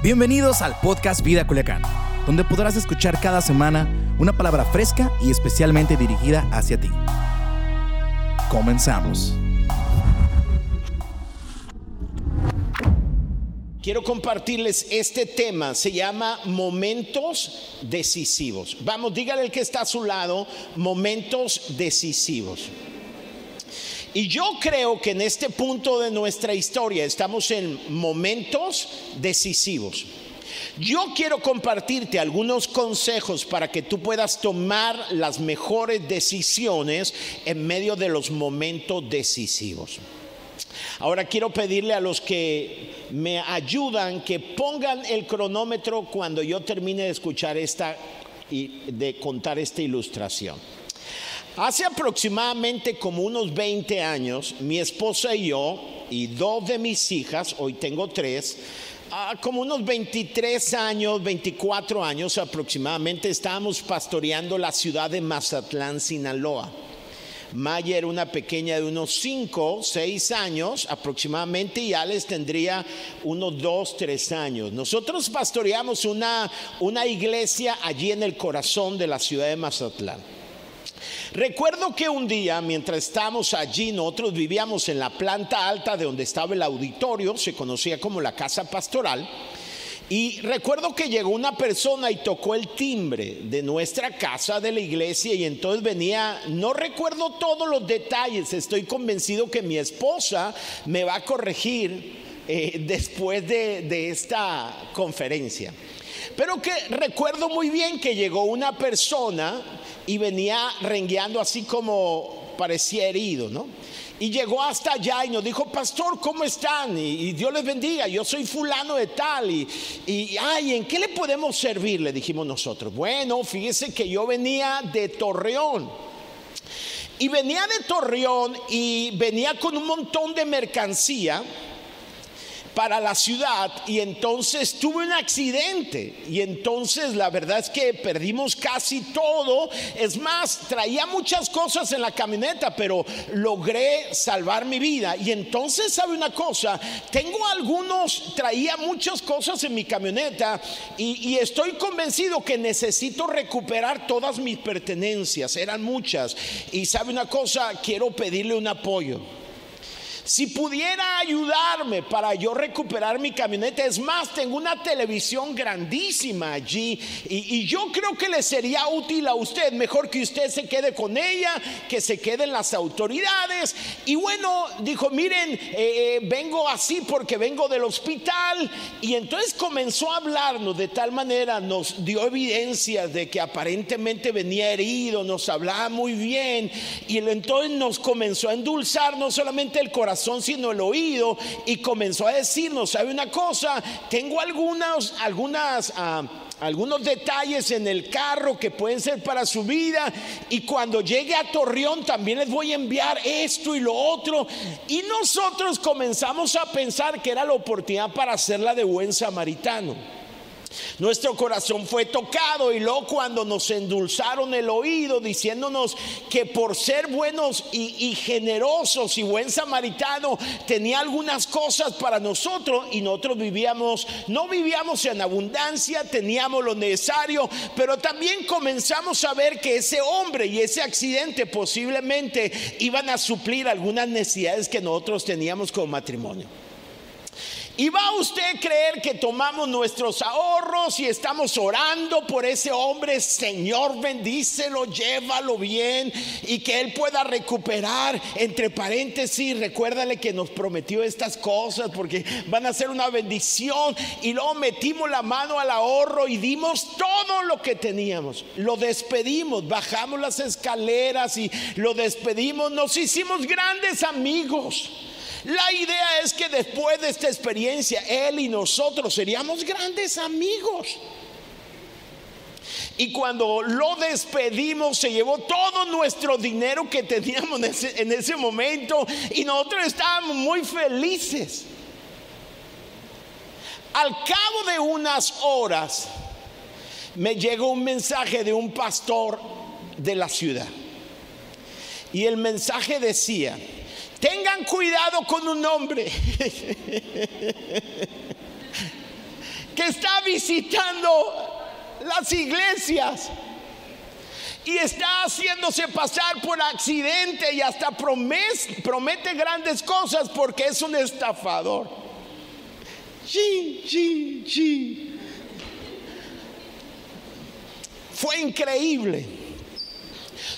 Bienvenidos al podcast Vida Culiacán, donde podrás escuchar cada semana una palabra fresca y especialmente dirigida hacia ti. Comenzamos. Quiero compartirles este tema, se llama momentos decisivos. Vamos, dígale el que está a su lado, momentos decisivos. Y yo creo que en este punto de nuestra historia estamos en momentos decisivos. Yo quiero compartirte algunos consejos para que tú puedas tomar las mejores decisiones en medio de los momentos decisivos. Ahora quiero pedirle a los que me ayudan que pongan el cronómetro cuando yo termine de escuchar esta y de contar esta ilustración. Hace aproximadamente como unos 20 años, mi esposa y yo y dos de mis hijas, hoy tengo tres, como unos 23 años, 24 años aproximadamente, estábamos pastoreando la ciudad de Mazatlán, Sinaloa. Maya era una pequeña de unos 5, 6 años aproximadamente y Alex tendría unos 2, 3 años. Nosotros pastoreamos una, una iglesia allí en el corazón de la ciudad de Mazatlán. Recuerdo que un día, mientras estábamos allí, nosotros vivíamos en la planta alta de donde estaba el auditorio, se conocía como la casa pastoral. Y recuerdo que llegó una persona y tocó el timbre de nuestra casa, de la iglesia, y entonces venía, no recuerdo todos los detalles, estoy convencido que mi esposa me va a corregir eh, después de, de esta conferencia. Pero que recuerdo muy bien que llegó una persona y venía rengueando así como parecía herido, ¿no? Y llegó hasta allá y nos dijo, pastor, ¿cómo están? Y, Dios les bendiga, yo soy fulano de tal. Y, y, ay, ¿en qué le podemos servir? Le dijimos nosotros. Bueno, fíjese que yo venía de Torreón. Y venía de Torreón y venía con un montón de mercancía para la ciudad y entonces tuve un accidente y entonces la verdad es que perdimos casi todo. Es más, traía muchas cosas en la camioneta, pero logré salvar mi vida. Y entonces, ¿sabe una cosa? Tengo algunos, traía muchas cosas en mi camioneta y, estoy convencido que necesito recuperar todas mis pertenencias. Eran muchas. Y ¿sabe una cosa? Quiero pedirle un apoyo. Si pudiera ayudarme para yo recuperar mi camioneta, es más, tengo una televisión grandísima allí y, yo creo que le sería útil a usted, mejor que usted se quede con ella, que se queden las autoridades. Y bueno, dijo, miren, eh, eh, vengo así porque vengo del hospital. Y entonces comenzó a hablarnos de tal manera, nos dio evidencias de que aparentemente venía herido, nos hablaba muy bien. Y entonces nos comenzó a endulzar no solamente el corazón, sino el oído y comenzó a decirnos, ¿sabe una cosa? Tengo algunas, algunas... Ah, algunos detalles en el carro que pueden ser para su vida y cuando llegue a Torreón también les voy a enviar esto y lo otro y nosotros comenzamos a pensar que era la oportunidad para hacerla de buen samaritano. Nuestro corazón fue tocado y luego cuando nos endulzaron el oído diciéndonos que por ser buenos y, generosos y buen samaritano tenía algunas cosas para nosotros y nosotros vivíamos, no vivíamos en abundancia, teníamos lo necesario, pero también comenzamos a ver que ese hombre y ese accidente posiblemente iban a suplir algunas necesidades que nosotros teníamos como matrimonio. ¿Y va usted a creer que tomamos nuestros ahorros y estamos orando por ese hombre? Señor, bendícelo, llévalo bien y que él pueda recuperar. Entre paréntesis, recuérdale que nos prometió estas cosas porque van a ser una bendición. Y luego metimos la mano al ahorro y dimos todo lo que teníamos. Lo despedimos, bajamos las escaleras y lo despedimos. Nos hicimos grandes amigos. La idea es que después de esta experiencia, él y nosotros seríamos grandes amigos. Y cuando lo despedimos, se llevó todo nuestro dinero que teníamos en ese, momento y nosotros estábamos muy felices. Al cabo de unas horas, me llegó un mensaje de un pastor de la ciudad. Y el mensaje decía, Tengan cuidado con un hombre que está visitando las iglesias y está haciéndose pasar por accidente y hasta promete grandes cosas porque es un estafador. Fue increíble.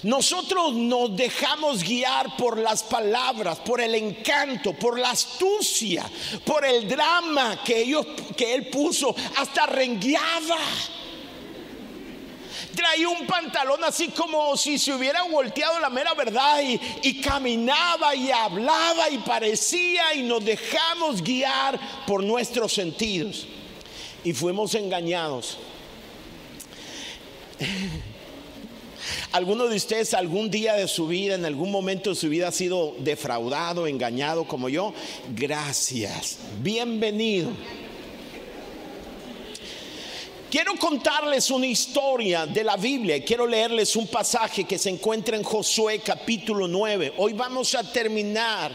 Nosotros nos dejamos guiar por las palabras, por el encanto, por la astucia, por el drama que, ellos, que él puso, hasta rengueaba traía un pantalón así como si se hubiera volteado la mera verdad y, caminaba y hablaba y parecía y nos dejamos guiar por nuestros sentidos y fuimos engañados. ¿Alguno de ustedes algún día de su vida, en algún momento de su vida ha sido defraudado, engañado como yo? Gracias. Bienvenido. Quiero contarles una historia de la Biblia quiero leerles un pasaje que se encuentra en Josué capítulo 9. Hoy vamos a terminar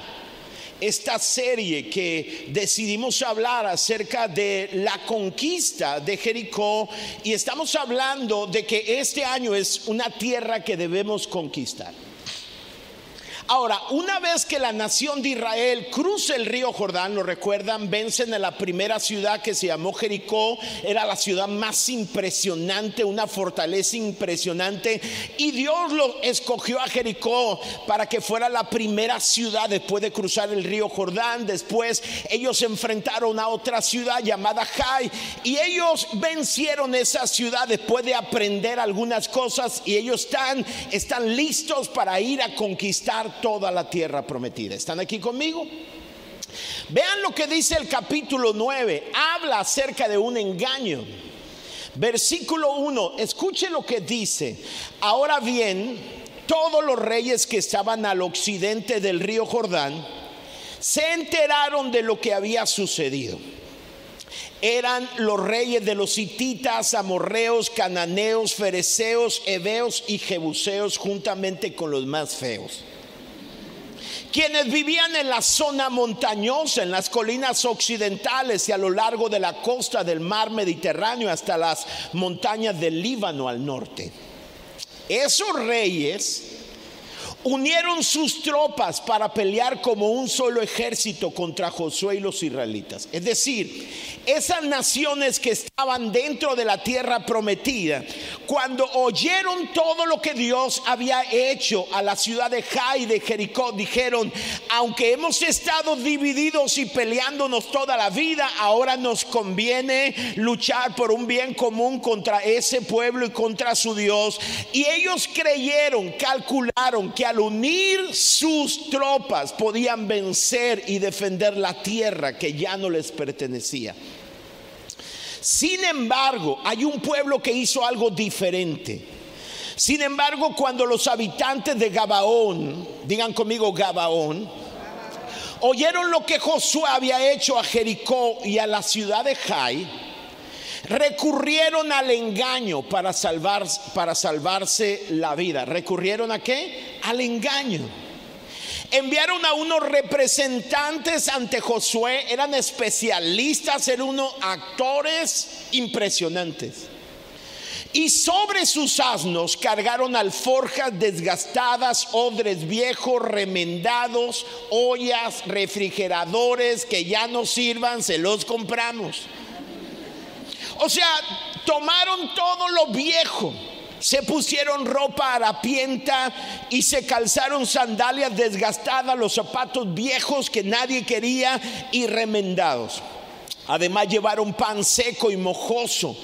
esta serie que decidimos hablar acerca de la conquista de Jericó y estamos hablando de que este año es una tierra que debemos conquistar. Ahora, una vez que la nación de Israel cruza el río Jordán, lo recuerdan, vencen a la primera ciudad que se llamó Jericó, era la ciudad más impresionante, una fortaleza impresionante, y Dios lo escogió a Jericó para que fuera la primera ciudad después de cruzar el río Jordán. Después ellos se enfrentaron a otra ciudad llamada Jai, y ellos vencieron esa ciudad después de aprender algunas cosas, y ellos están, están listos para ir a conquistar toda la tierra prometida. ¿Están aquí conmigo? Vean lo que dice el capítulo 9. Habla acerca de un engaño. Versículo 1. Escuche lo que dice. Ahora bien, todos los reyes que estaban al occidente del río Jordán se enteraron de lo que había sucedido. Eran los reyes de los hititas, amorreos, cananeos, fereceos, heveos y jebuseos juntamente con los más feos quienes vivían en la zona montañosa, en las colinas occidentales y a lo largo de la costa del mar Mediterráneo hasta las montañas del Líbano al norte. Esos reyes unieron sus tropas para pelear como un solo ejército contra Josué y los israelitas. Es decir, esas naciones que estaban dentro de la tierra prometida, cuando oyeron todo lo que Dios había hecho a la ciudad de Jai de Jericó, dijeron, aunque hemos estado divididos y peleándonos toda la vida, ahora nos conviene luchar por un bien común contra ese pueblo y contra su Dios. Y ellos creyeron, calcularon que al unir sus tropas podían vencer y defender la tierra que ya no les pertenecía. Sin embargo, hay un pueblo que hizo algo diferente. Sin embargo, cuando los habitantes de Gabaón, digan conmigo Gabaón, oyeron lo que Josué había hecho a Jericó y a la ciudad de Jai, recurrieron al engaño para, salvar, para salvarse la vida. ¿Recurrieron a qué? Al engaño enviaron a unos representantes ante Josué, eran especialistas, eran unos actores impresionantes. Y sobre sus asnos cargaron alforjas desgastadas, odres viejos, remendados, ollas, refrigeradores que ya no sirvan, se los compramos. O sea, tomaron todo lo viejo se pusieron ropa harapienta y se calzaron sandalias desgastadas, los zapatos viejos que nadie quería y remendados. Además llevaron pan seco y mojoso.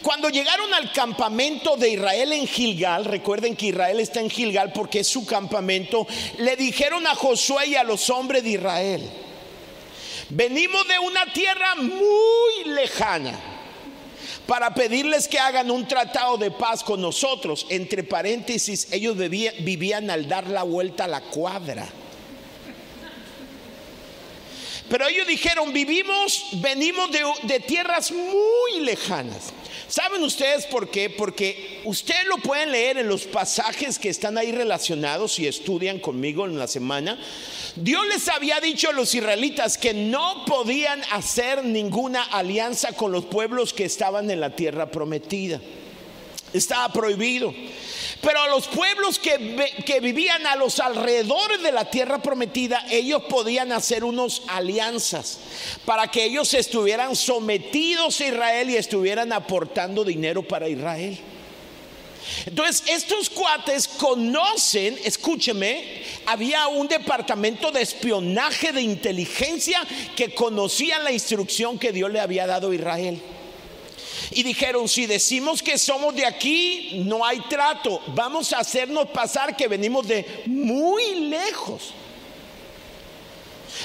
Cuando llegaron al campamento de Israel en Gilgal, recuerden que Israel está en Gilgal porque es su campamento, le dijeron a Josué y a los hombres de Israel, venimos de una tierra muy lejana para pedirles que hagan un tratado de paz con nosotros. Entre paréntesis, ellos vivían al dar la vuelta a la cuadra. Pero ellos dijeron, vivimos, venimos de, tierras muy lejanas. ¿Saben ustedes por qué? Porque ustedes lo pueden leer en los pasajes que están ahí relacionados y estudian conmigo en la semana. Dios les había dicho a los israelitas que no podían hacer ninguna alianza con los pueblos que estaban en la tierra prometida. Estaba prohibido. Pero a los pueblos que, que, vivían a los alrededores de la tierra prometida, ellos podían hacer unos alianzas para que ellos estuvieran sometidos a Israel y estuvieran aportando dinero para Israel. Entonces, estos cuates conocen, escúcheme, había un departamento de espionaje de inteligencia que conocía la instrucción que Dios le había dado a Israel. Y dijeron, si decimos que somos de aquí, no hay trato. Vamos a hacernos pasar que venimos de muy lejos.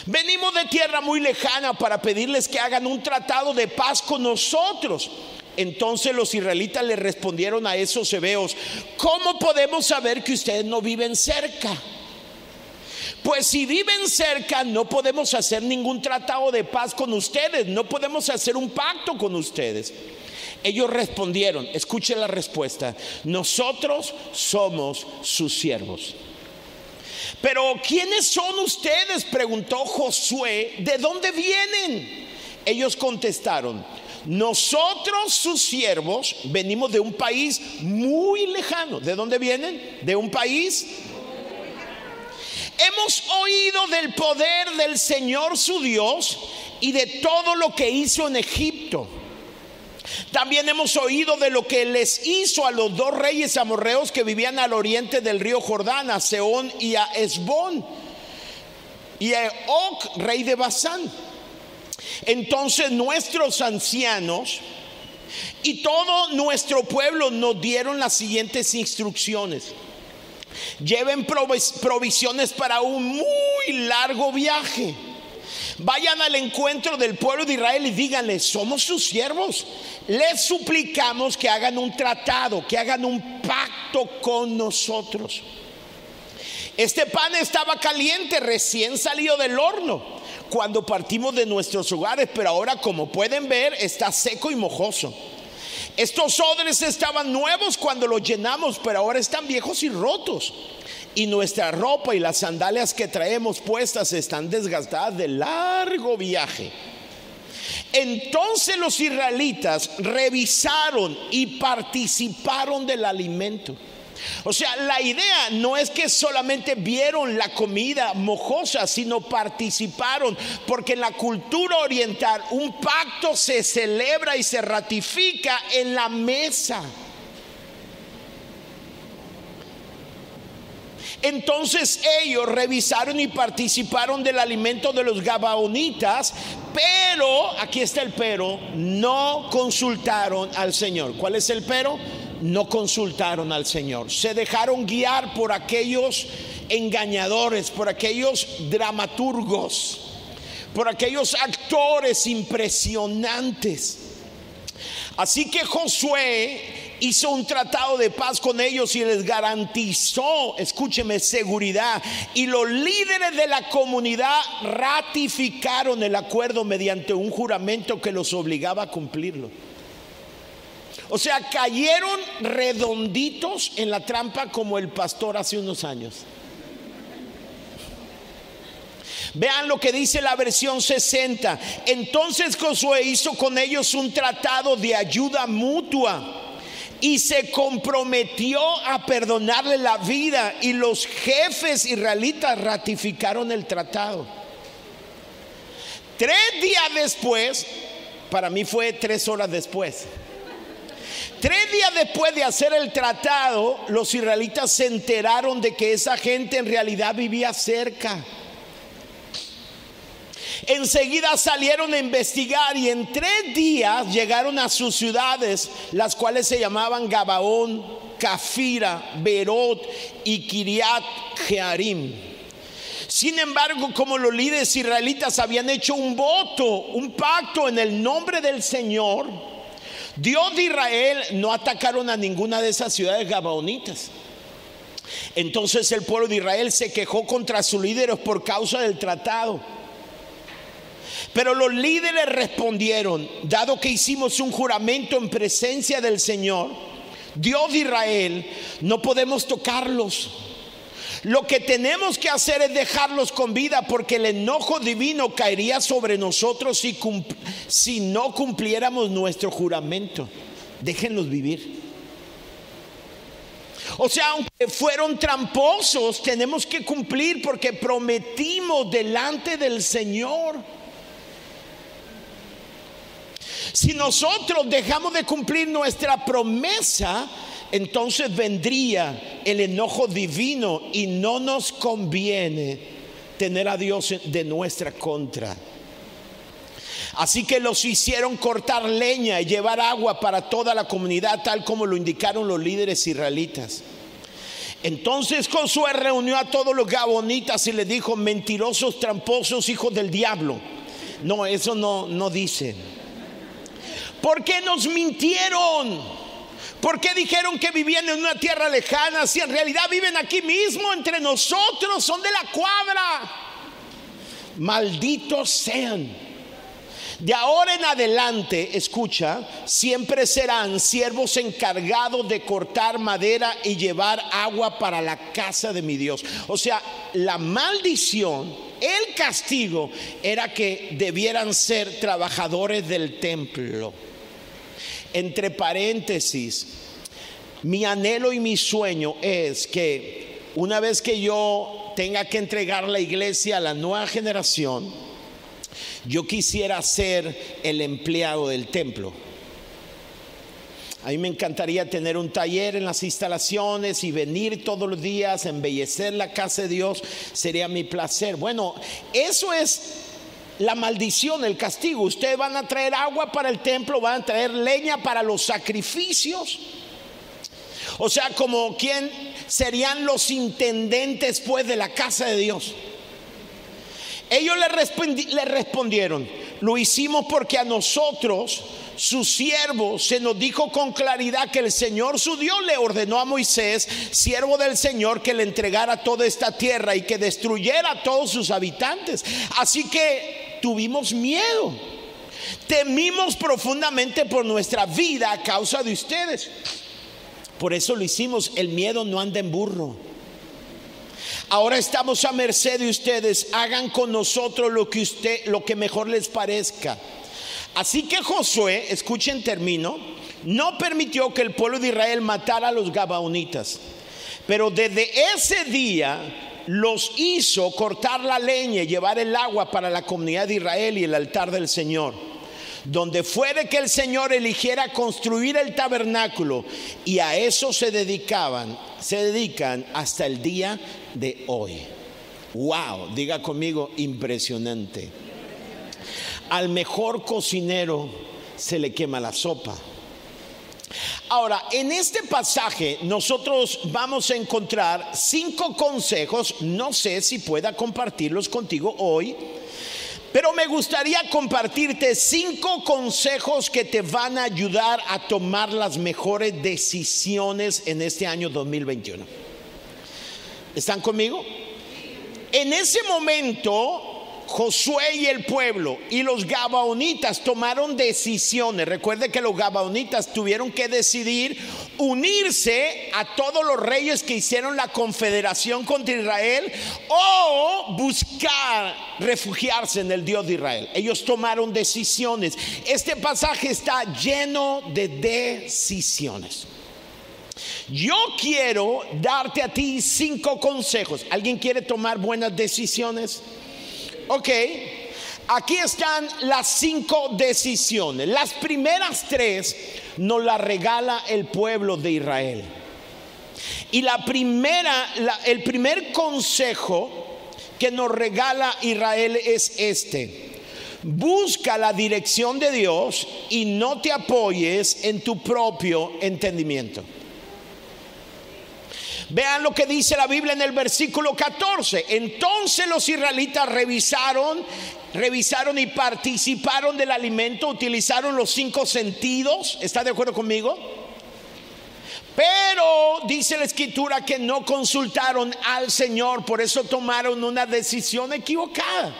Venimos de tierra muy lejana para pedirles que hagan un tratado de paz con nosotros. Entonces los israelitas le respondieron a esos hebeos, ¿cómo podemos saber que ustedes no viven cerca? Pues si viven cerca no podemos hacer ningún tratado de paz con ustedes, no podemos hacer un pacto con ustedes. Ellos respondieron, escuche la respuesta, nosotros somos sus siervos. Pero ¿quiénes son ustedes? preguntó Josué, ¿de dónde vienen? Ellos contestaron, nosotros sus siervos venimos de un país muy lejano. ¿De dónde vienen? De un país Hemos oído del poder del Señor su Dios y de todo lo que hizo en Egipto también hemos oído de lo que les hizo a los dos reyes amorreos que vivían al oriente del río Jordán, a Seón y a Esbón, y a Oc, rey de Basán. Entonces nuestros ancianos y todo nuestro pueblo nos dieron las siguientes instrucciones. Lleven provisiones para un muy largo viaje Vayan al encuentro del pueblo de Israel y díganle, somos sus siervos. Les suplicamos que hagan un tratado, que hagan un pacto con nosotros. Este pan estaba caliente, recién salido del horno, cuando partimos de nuestros hogares, pero ahora como pueden ver está seco y mojoso. Estos odres estaban nuevos cuando los llenamos, pero ahora están viejos y rotos y nuestra ropa y las sandalias que traemos puestas están desgastadas de largo viaje. Entonces los israelitas revisaron y participaron del alimento. O sea, la idea no es que solamente vieron la comida mojosa, sino participaron, porque en la cultura oriental un pacto se celebra y se ratifica en la mesa. Entonces ellos revisaron y participaron del alimento de los gabaonitas, pero, aquí está el pero, no consultaron al Señor. ¿Cuál es el pero? No consultaron al Señor. Se dejaron guiar por aquellos engañadores, por aquellos dramaturgos, por aquellos actores impresionantes. Así que Josué hizo un tratado de paz con ellos y les garantizó, escúcheme, seguridad. Y los líderes de la comunidad ratificaron el acuerdo mediante un juramento que los obligaba a cumplirlo. O sea, cayeron redonditos en la trampa como el pastor hace unos años. Vean lo que dice la versión 60. Entonces Josué hizo con ellos un tratado de ayuda mutua y se comprometió a perdonarle la vida y los jefes israelitas ratificaron el tratado. Tres días después, para mí fue tres horas después, tres días después de hacer el tratado, los israelitas se enteraron de que esa gente en realidad vivía cerca Enseguida salieron a investigar y en tres días llegaron a sus ciudades, las cuales se llamaban Gabaón, Cafira, Berot y Kiriat Jearim. Sin embargo, como los líderes israelitas habían hecho un voto, un pacto en el nombre del Señor, Dios de Israel no atacaron a ninguna de esas ciudades gabaonitas. Entonces el pueblo de Israel se quejó contra sus líderes por causa del tratado. Pero los líderes respondieron, dado que hicimos un juramento en presencia del Señor, Dios de Israel, no podemos tocarlos. Lo que tenemos que hacer es dejarlos con vida porque el enojo divino caería sobre nosotros si, si no cumpliéramos nuestro juramento. Déjenlos vivir. O sea, aunque fueron tramposos, tenemos que cumplir porque prometimos delante del Señor. Si nosotros dejamos de cumplir nuestra promesa, entonces vendría el enojo divino y no nos conviene tener a Dios de nuestra contra. Así que los hicieron cortar leña y llevar agua para toda la comunidad, tal como lo indicaron los líderes israelitas. Entonces Josué reunió a todos los gabonitas y les dijo, mentirosos, tramposos, hijos del diablo. No, eso no, no dice. ¿Por qué nos mintieron? ¿Por qué dijeron que vivían en una tierra lejana si en realidad viven aquí mismo entre nosotros? Son de la cuadra. Malditos sean. De ahora en adelante, escucha, siempre serán siervos encargados de cortar madera y llevar agua para la casa de mi Dios. O sea, la maldición, el castigo era que debieran ser trabajadores del templo. Entre paréntesis, mi anhelo y mi sueño es que una vez que yo tenga que entregar la iglesia a la nueva generación, yo quisiera ser el empleado del templo. A mí me encantaría tener un taller en las instalaciones y venir todos los días, embellecer la casa de Dios, sería mi placer. Bueno, eso es la maldición, el castigo. Ustedes van a traer agua para el templo, van a traer leña para los sacrificios. O sea, como quien serían los intendentes pues de la casa de Dios. Ellos le, le respondieron, lo hicimos porque a nosotros, sus siervos, se nos dijo con claridad que el Señor su Dios le ordenó a Moisés, siervo del Señor, que le entregara toda esta tierra y que destruyera a todos sus habitantes. Así que tuvimos miedo. Temimos profundamente por nuestra vida a causa de ustedes. Por eso lo hicimos. El miedo no anda en burro. Ahora estamos a merced de ustedes. Hagan con nosotros lo que usted, lo que mejor les parezca. Así que Josué, escuchen término, no permitió que el pueblo de Israel matara a los gabaonitas. Pero desde ese día los hizo cortar la leña y llevar el agua para la comunidad de Israel y el altar del Señor. Donde fuere que el Señor eligiera construir el tabernáculo y a eso se dedicaban, se dedican hasta el día de hoy. Wow, diga conmigo, impresionante. Al mejor cocinero se le quema la sopa. Ahora, en este pasaje nosotros vamos a encontrar cinco consejos, no sé si pueda compartirlos contigo hoy, pero me gustaría compartirte cinco consejos que te van a ayudar a tomar las mejores decisiones en este año 2021. ¿Están conmigo? En ese momento Josué y el pueblo y los gabaonitas tomaron decisiones. Recuerde que los gabaonitas tuvieron que decidir unirse a todos los reyes que hicieron la confederación contra Israel o buscar refugiarse en el Dios de Israel. Ellos tomaron decisiones. Este pasaje está lleno de decisiones. Yo quiero darte a ti cinco consejos. ¿Alguien quiere tomar buenas decisiones? Ok, aquí están las cinco decisiones. Las primeras tres nos las regala el pueblo de Israel. Y la primera, el primer consejo que nos regala Israel es este. Busca la dirección de Dios y no te apoyes en tu propio entendimiento. Vean lo que dice la Biblia en el versículo 14. Entonces los israelitas revisaron, revisaron y participaron del alimento, utilizaron los cinco sentidos. ¿Está de acuerdo conmigo? Pero dice la escritura que no consultaron al Señor, por eso tomaron una decisión equivocada.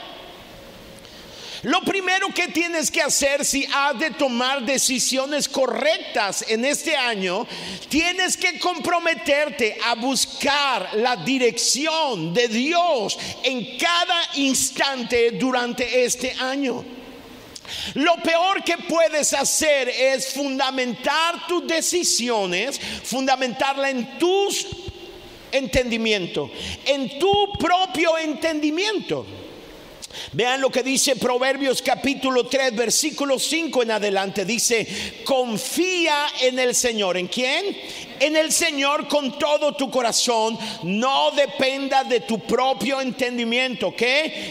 Lo primero que tienes que hacer si has de tomar decisiones correctas en este año, tienes que comprometerte a buscar la dirección de Dios en cada instante durante este año. Lo peor que puedes hacer es fundamentar tus decisiones, fundamentarla en tus entendimiento, en tu propio entendimiento. Vean lo que dice Proverbios capítulo 3, versículo 5 en adelante. Dice, confía en el Señor. ¿En quién? En el Señor con todo tu corazón. No dependa de tu propio entendimiento. ¿Ok?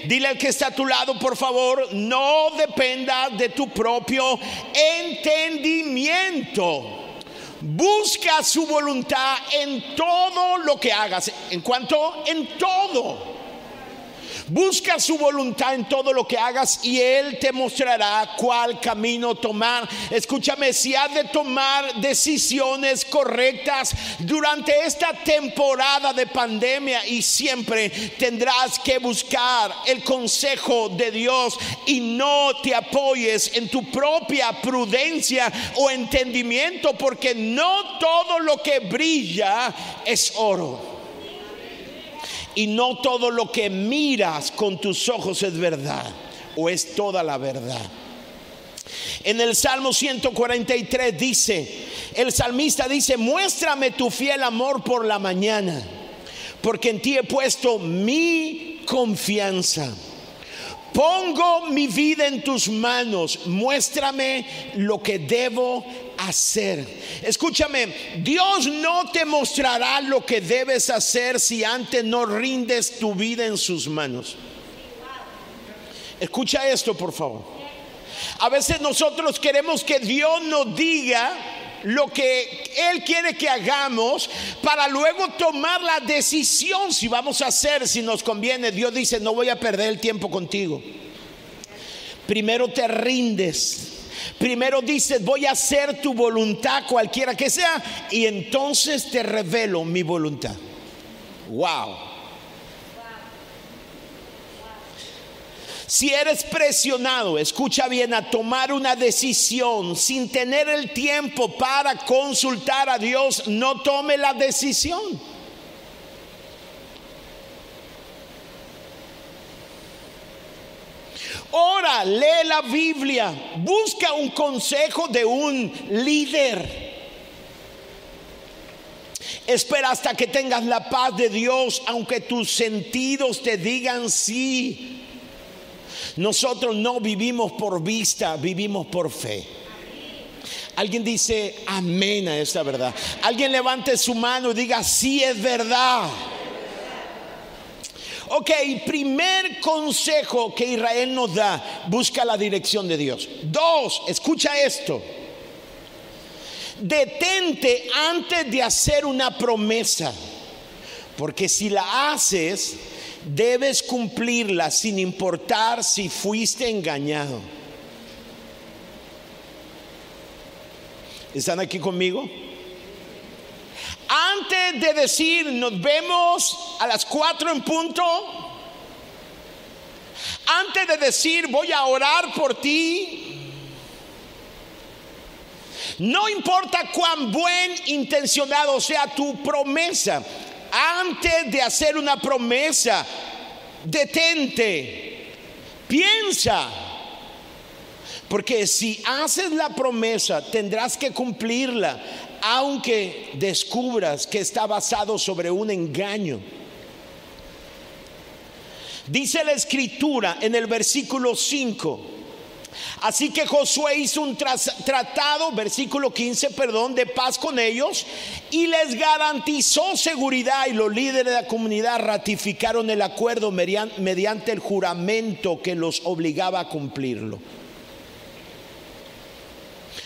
Dile al que está a tu lado, por favor, no dependa de tu propio entendimiento. Busca su voluntad en todo lo que hagas. ¿En cuanto? En todo. Busca su voluntad en todo lo que hagas y Él te mostrará cuál camino tomar. Escúchame, si has de tomar decisiones correctas durante esta temporada de pandemia y siempre tendrás que buscar el consejo de Dios y no te apoyes en tu propia prudencia o entendimiento porque no todo lo que brilla es oro y no todo lo que miras con tus ojos es verdad o es toda la verdad. En el Salmo 143 dice, el salmista dice, muéstrame tu fiel amor por la mañana, porque en ti he puesto mi confianza. Pongo mi vida en tus manos, muéstrame lo que debo hacer. Escúchame, Dios no te mostrará lo que debes hacer si antes no rindes tu vida en sus manos. Escucha esto, por favor. A veces nosotros queremos que Dios nos diga lo que Él quiere que hagamos para luego tomar la decisión si vamos a hacer, si nos conviene. Dios dice, no voy a perder el tiempo contigo. Primero te rindes Primero dices, voy a hacer tu voluntad cualquiera que sea, y entonces te revelo mi voluntad. Wow. Si eres presionado, escucha bien, a tomar una decisión sin tener el tiempo para consultar a Dios, no tome la decisión. Ora, lee la Biblia, busca un consejo de un líder. Espera hasta que tengas la paz de Dios, aunque tus sentidos te digan sí. Nosotros no vivimos por vista, vivimos por fe. Alguien dice amén a esta verdad. Alguien levante su mano y diga sí es verdad. Ok, primer consejo que Israel nos da, busca la dirección de Dios. Dos, escucha esto. Detente antes de hacer una promesa, porque si la haces, debes cumplirla sin importar si fuiste engañado. ¿Están aquí conmigo? Antes de decir nos vemos a las cuatro en punto, antes de decir voy a orar por ti, no importa cuán buen intencionado sea tu promesa, antes de hacer una promesa, detente, piensa. Porque si haces la promesa, tendrás que cumplirla aunque descubras que está basado sobre un engaño. Dice la escritura en el versículo 5. Así que Josué hizo un tratado, versículo 15, perdón, de paz con ellos y les garantizó seguridad y los líderes de la comunidad ratificaron el acuerdo mediante el juramento que los obligaba a cumplirlo.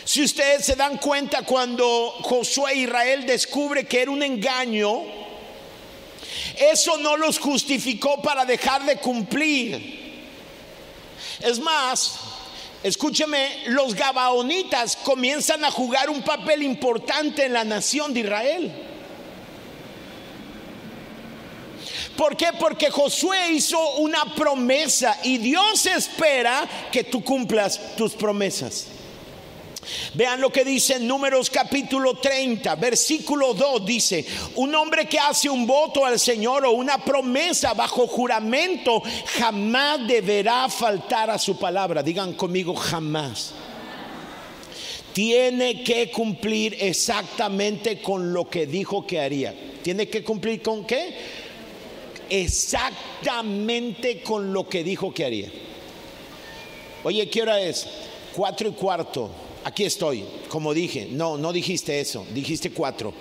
Si ustedes se dan cuenta cuando Josué Israel descubre que era un engaño, eso no los justificó para dejar de cumplir. Es más, escúcheme, los gabaonitas comienzan a jugar un papel importante en la nación de Israel. ¿Por qué? Porque Josué hizo una promesa y Dios espera que tú cumplas tus promesas. Vean lo que dice en Números capítulo 30, versículo 2, dice, un hombre que hace un voto al Señor o una promesa bajo juramento jamás deberá faltar a su palabra. Digan conmigo, jamás. Tiene que cumplir exactamente con lo que dijo que haría. ¿Tiene que cumplir con qué? Exactamente con lo que dijo que haría. Oye, ¿qué hora es? Cuatro y cuarto. Aquí estoy, como dije. No, no dijiste eso, dijiste cuatro.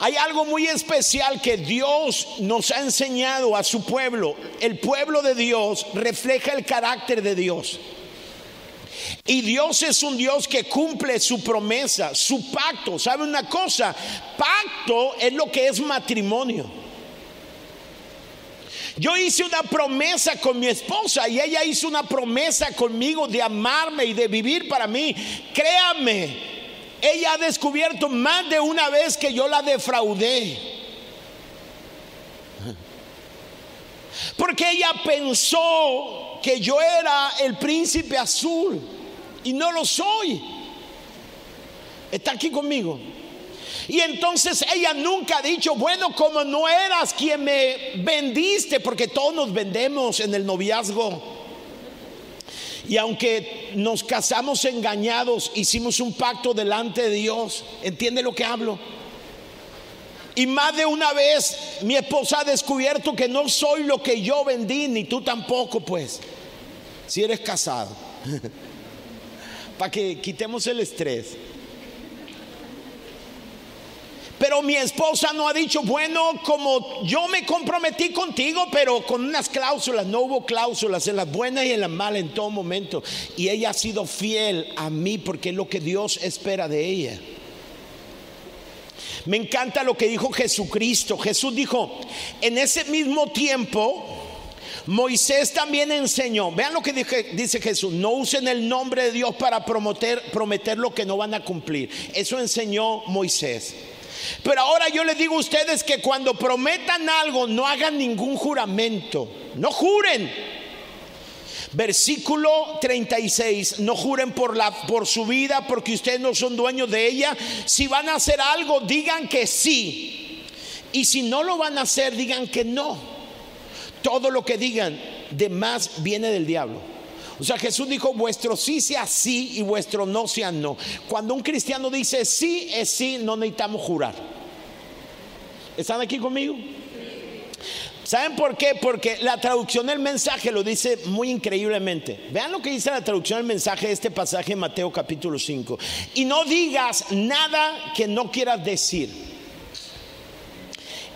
Hay algo muy especial que Dios nos ha enseñado a su pueblo. El pueblo de Dios refleja el carácter de Dios. Y Dios es un Dios que cumple su promesa, su pacto. ¿Sabe una cosa? Pacto es lo que es matrimonio. Yo hice una promesa con mi esposa y ella hizo una promesa conmigo de amarme y de vivir para mí. Créame, ella ha descubierto más de una vez que yo la defraudé. Porque ella pensó que yo era el príncipe azul y no lo soy. Está aquí conmigo. Y entonces ella nunca ha dicho, bueno, como no eras quien me vendiste, porque todos nos vendemos en el noviazgo. Y aunque nos casamos engañados, hicimos un pacto delante de Dios. ¿Entiende lo que hablo? Y más de una vez mi esposa ha descubierto que no soy lo que yo vendí, ni tú tampoco, pues, si eres casado. Para que quitemos el estrés. Pero mi esposa no ha dicho, bueno, como yo me comprometí contigo, pero con unas cláusulas, no hubo cláusulas en las buenas y en las malas en todo momento. Y ella ha sido fiel a mí porque es lo que Dios espera de ella. Me encanta lo que dijo Jesucristo. Jesús dijo, en ese mismo tiempo, Moisés también enseñó, vean lo que dice Jesús, no usen el nombre de Dios para prometer, prometer lo que no van a cumplir. Eso enseñó Moisés. Pero ahora yo les digo a ustedes que cuando prometan algo no hagan ningún juramento, no juren. Versículo 36, no juren por, la, por su vida porque ustedes no son dueños de ella. Si van a hacer algo, digan que sí. Y si no lo van a hacer, digan que no. Todo lo que digan de más viene del diablo. O sea, Jesús dijo, vuestro sí sea sí y vuestro no sea no. Cuando un cristiano dice sí es sí, no necesitamos jurar. ¿Están aquí conmigo? ¿Saben por qué? Porque la traducción del mensaje lo dice muy increíblemente. Vean lo que dice la traducción del mensaje de este pasaje en Mateo capítulo 5. Y no digas nada que no quieras decir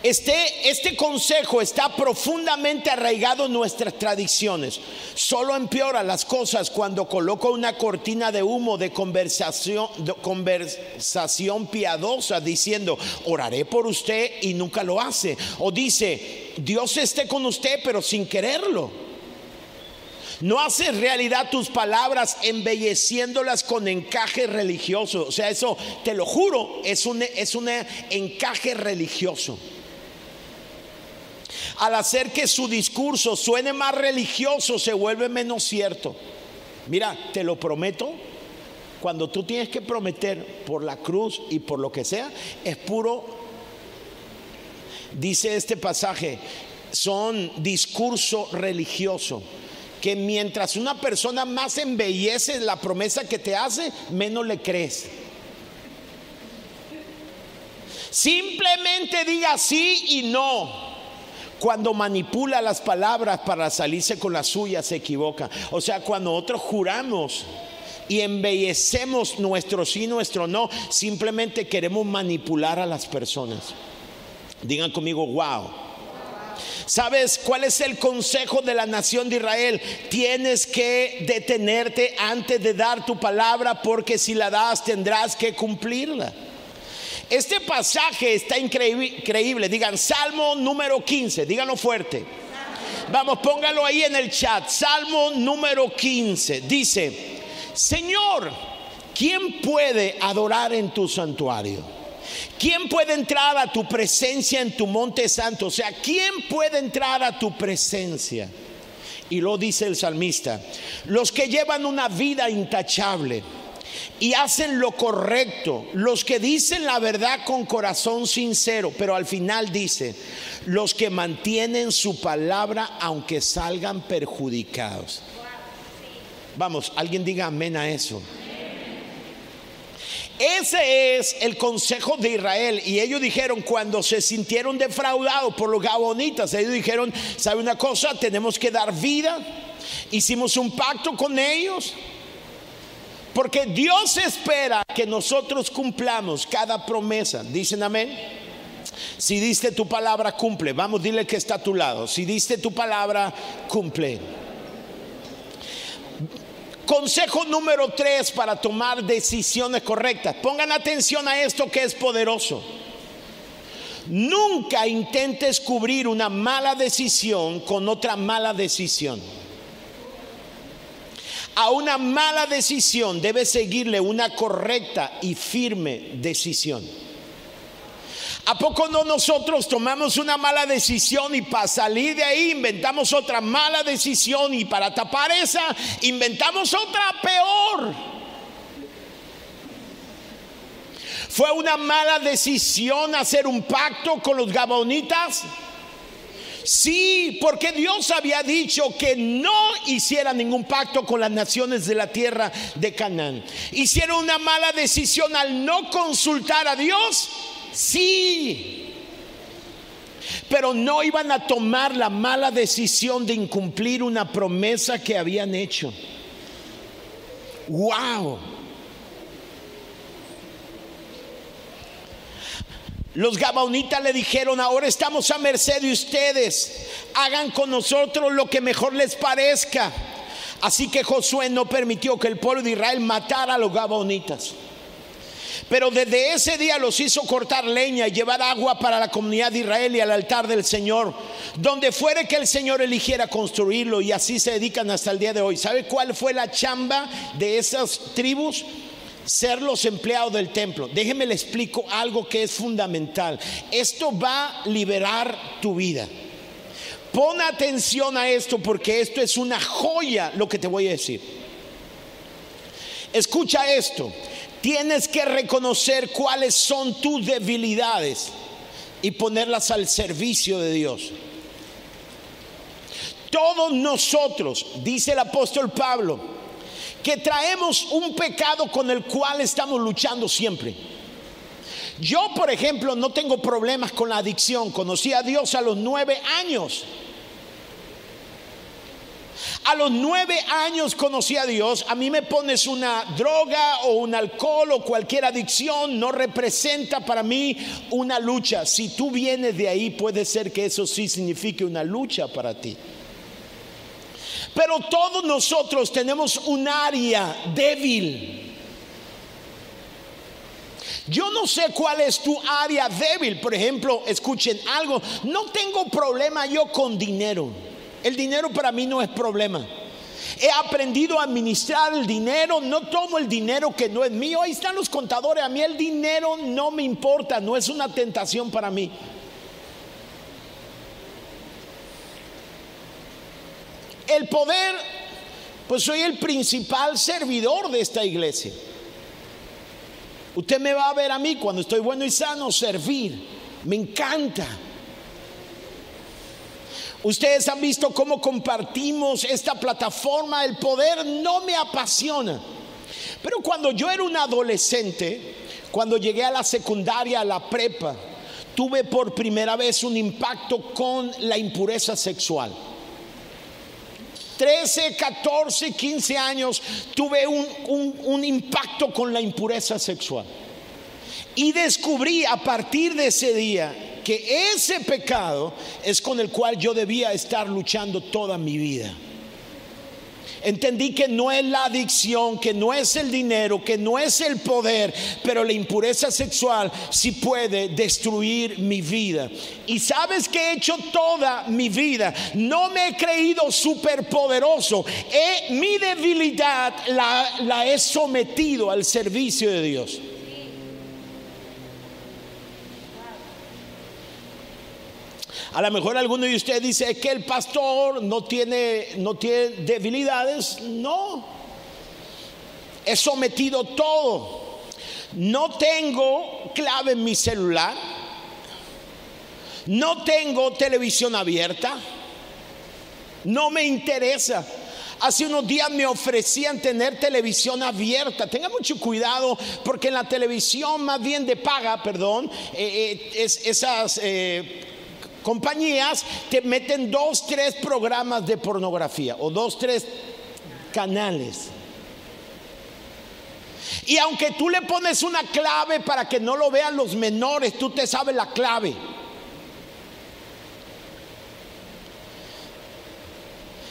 este, este consejo está profundamente arraigado en nuestras tradiciones. Solo empeora las cosas cuando coloca una cortina de humo de conversación, de conversación piadosa diciendo, oraré por usted y nunca lo hace. O dice, Dios esté con usted pero sin quererlo. No haces realidad tus palabras embelleciéndolas con encaje religioso. O sea, eso, te lo juro, es un, es un encaje religioso al hacer que su discurso suene más religioso, se vuelve menos cierto. Mira, te lo prometo, cuando tú tienes que prometer por la cruz y por lo que sea, es puro, dice este pasaje, son discurso religioso. Que mientras una persona más embellece la promesa que te hace, menos le crees. Simplemente diga sí y no. Cuando manipula las palabras para salirse con las suyas se equivoca. O sea, cuando nosotros juramos y embellecemos nuestro sí, nuestro no, simplemente queremos manipular a las personas. Digan conmigo, wow. ¿Sabes cuál es el consejo de la nación de Israel? Tienes que detenerte antes de dar tu palabra porque si la das tendrás que cumplirla. Este pasaje está increíble. Digan Salmo número 15, díganlo fuerte. Vamos, póngalo ahí en el chat. Salmo número 15. Dice, Señor, ¿quién puede adorar en tu santuario? ¿Quién puede entrar a tu presencia en tu monte santo? O sea, ¿quién puede entrar a tu presencia? Y lo dice el salmista, los que llevan una vida intachable y hacen lo correcto, los que dicen la verdad con corazón sincero, pero al final dice, los que mantienen su palabra aunque salgan perjudicados. Vamos, alguien diga amén a eso. Ese es el consejo de Israel. Y ellos dijeron, cuando se sintieron defraudados por los gabonitas, ellos dijeron, ¿sabe una cosa? Tenemos que dar vida. Hicimos un pacto con ellos. Porque Dios espera que nosotros cumplamos cada promesa. Dicen amén. Si diste tu palabra, cumple. Vamos, dile que está a tu lado. Si diste tu palabra, cumple. Consejo número tres para tomar decisiones correctas. Pongan atención a esto que es poderoso. Nunca intentes cubrir una mala decisión con otra mala decisión. A una mala decisión debe seguirle una correcta y firme decisión. ¿A poco no nosotros tomamos una mala decisión y para salir de ahí inventamos otra mala decisión y para tapar esa inventamos otra peor? ¿Fue una mala decisión hacer un pacto con los gabonitas? Sí, porque Dios había dicho que no hiciera ningún pacto con las naciones de la tierra de Canaán. Hicieron una mala decisión al no consultar a Dios Sí. Pero no iban a tomar la mala decisión de incumplir una promesa que habían hecho. Wow. Los gabaonitas le dijeron, ahora estamos a merced de ustedes, hagan con nosotros lo que mejor les parezca. Así que Josué no permitió que el pueblo de Israel matara a los gabaonitas. Pero desde ese día los hizo cortar leña y llevar agua para la comunidad de Israel y al altar del Señor, donde fuere que el Señor eligiera construirlo y así se dedican hasta el día de hoy. ¿Sabe cuál fue la chamba de esas tribus? Ser los empleados del templo. Déjeme le explico algo que es fundamental. Esto va a liberar tu vida. Pon atención a esto porque esto es una joya lo que te voy a decir. Escucha esto. Tienes que reconocer cuáles son tus debilidades y ponerlas al servicio de Dios. Todos nosotros, dice el apóstol Pablo, que traemos un pecado con el cual estamos luchando siempre. Yo, por ejemplo, no tengo problemas con la adicción. Conocí a Dios a los nueve años. A los nueve años conocí a Dios. A mí me pones una droga o un alcohol o cualquier adicción, no representa para mí una lucha. Si tú vienes de ahí, puede ser que eso sí signifique una lucha para ti. Pero todos nosotros tenemos un área débil. Yo no sé cuál es tu área débil. Por ejemplo, escuchen algo. No tengo problema yo con dinero. El dinero para mí no es problema. He aprendido a administrar el dinero, no tomo el dinero que no es mío. Ahí están los contadores, a mí el dinero no me importa, no es una tentación para mí. El poder, pues soy el principal servidor de esta iglesia. Usted me va a ver a mí cuando estoy bueno y sano servir. Me encanta. Ustedes han visto cómo compartimos esta plataforma. El poder no me apasiona. Pero cuando yo era un adolescente, cuando llegué a la secundaria, a la prepa, tuve por primera vez un impacto con la impureza sexual. 13, 14, 15 años tuve un, un, impacto con la impureza sexual. Y descubrí a partir de ese día que ese pecado es con el cual yo debía estar luchando toda mi vida. Entendí que no es la adicción, que no es el dinero, que no es el poder, pero la impureza sexual sí puede destruir mi vida. Y sabes que he hecho toda mi vida. No me he creído superpoderoso. mi debilidad la, he sometido al servicio de Dios. A lo mejor alguno de ustedes dice que el pastor no tiene, no tiene debilidades. No. He sometido todo. No tengo clave en mi celular. No tengo televisión abierta. No me interesa. Hace unos días me ofrecían tener televisión abierta. Tenga mucho cuidado porque en la televisión más bien de paga, perdón, eh, eh, esas eh, compañías te meten dos, tres programas de pornografía o dos, tres canales. Y aunque tú le pones una clave para que no lo vean los menores, tú te sabes la clave.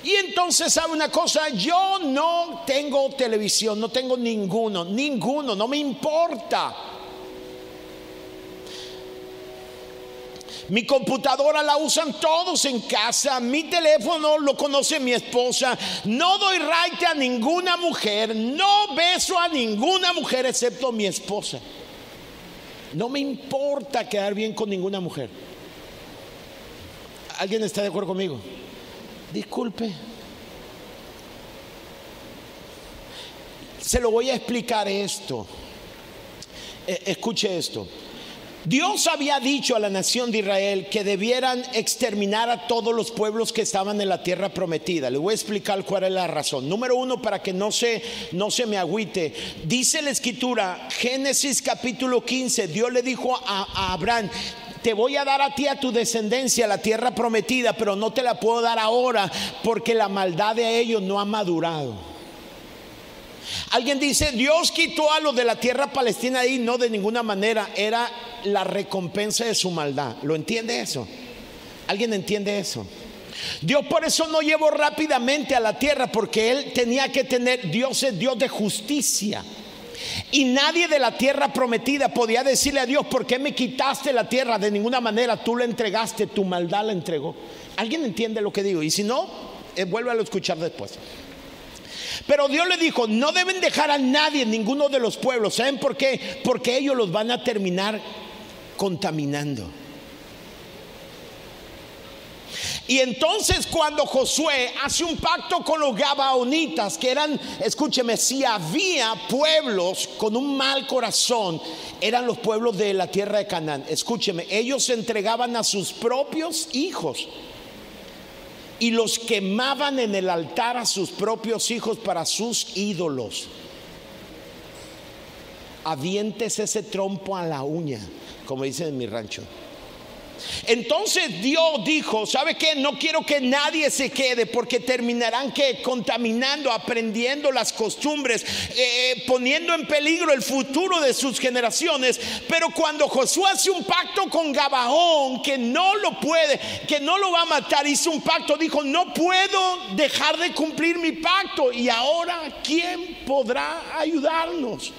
Y entonces, ¿sabe una cosa? Yo no tengo televisión, no tengo ninguno, ninguno, no me importa. Mi computadora la usan todos en casa, mi teléfono lo conoce mi esposa, no doy right a ninguna mujer, no beso a ninguna mujer excepto mi esposa. No me importa quedar bien con ninguna mujer. ¿Alguien está de acuerdo conmigo? Disculpe. Se lo voy a explicar esto. E, escuche esto. Dios había dicho a la nación de Israel que debieran exterminar a todos los pueblos que estaban en la tierra prometida. Le voy a explicar cuál es la razón. Número uno, para que no se, no se me agüite. Dice la escritura, Génesis capítulo 15, Dios le dijo a, a Abraham, te voy a dar a ti a tu descendencia la tierra prometida, pero no te la puedo dar ahora porque la maldad de ellos no ha madurado. Alguien dice, Dios quitó a los de la tierra palestina ahí, no de ninguna manera, era la recompensa de su maldad. ¿Lo entiende eso? ¿Alguien entiende eso? Dios por eso no llevó rápidamente a la tierra, porque Él tenía que tener, Dios es Dios de justicia. Y nadie de la tierra prometida podía decirle a Dios, ¿por qué me quitaste la tierra? De ninguna manera, tú la entregaste, tu maldad la entregó. ¿Alguien entiende lo que digo? Y si no, eh, vuelve a escuchar después. Pero Dios le dijo, no deben dejar a nadie, ninguno de los pueblos. ¿Saben por qué? Porque ellos los van a terminar contaminando. Y entonces cuando Josué hace un pacto con los gabaonitas, que eran, escúcheme, si había pueblos con un mal corazón, eran los pueblos de la tierra de Canaán. Escúcheme, ellos entregaban a sus propios hijos y los quemaban en el altar a sus propios hijos para sus ídolos. Avientes ese trompo a la uña, como dicen en mi rancho. Entonces Dios dijo, ¿sabe qué? No quiero que nadie se quede porque terminarán que contaminando, aprendiendo las costumbres, eh, poniendo en peligro el futuro de sus generaciones. Pero cuando Josué hace un pacto con Gabaón, que no lo puede, que no lo va a matar, hizo un pacto, dijo, no puedo dejar de cumplir mi pacto. Y ahora, ¿quién podrá ayudarnos?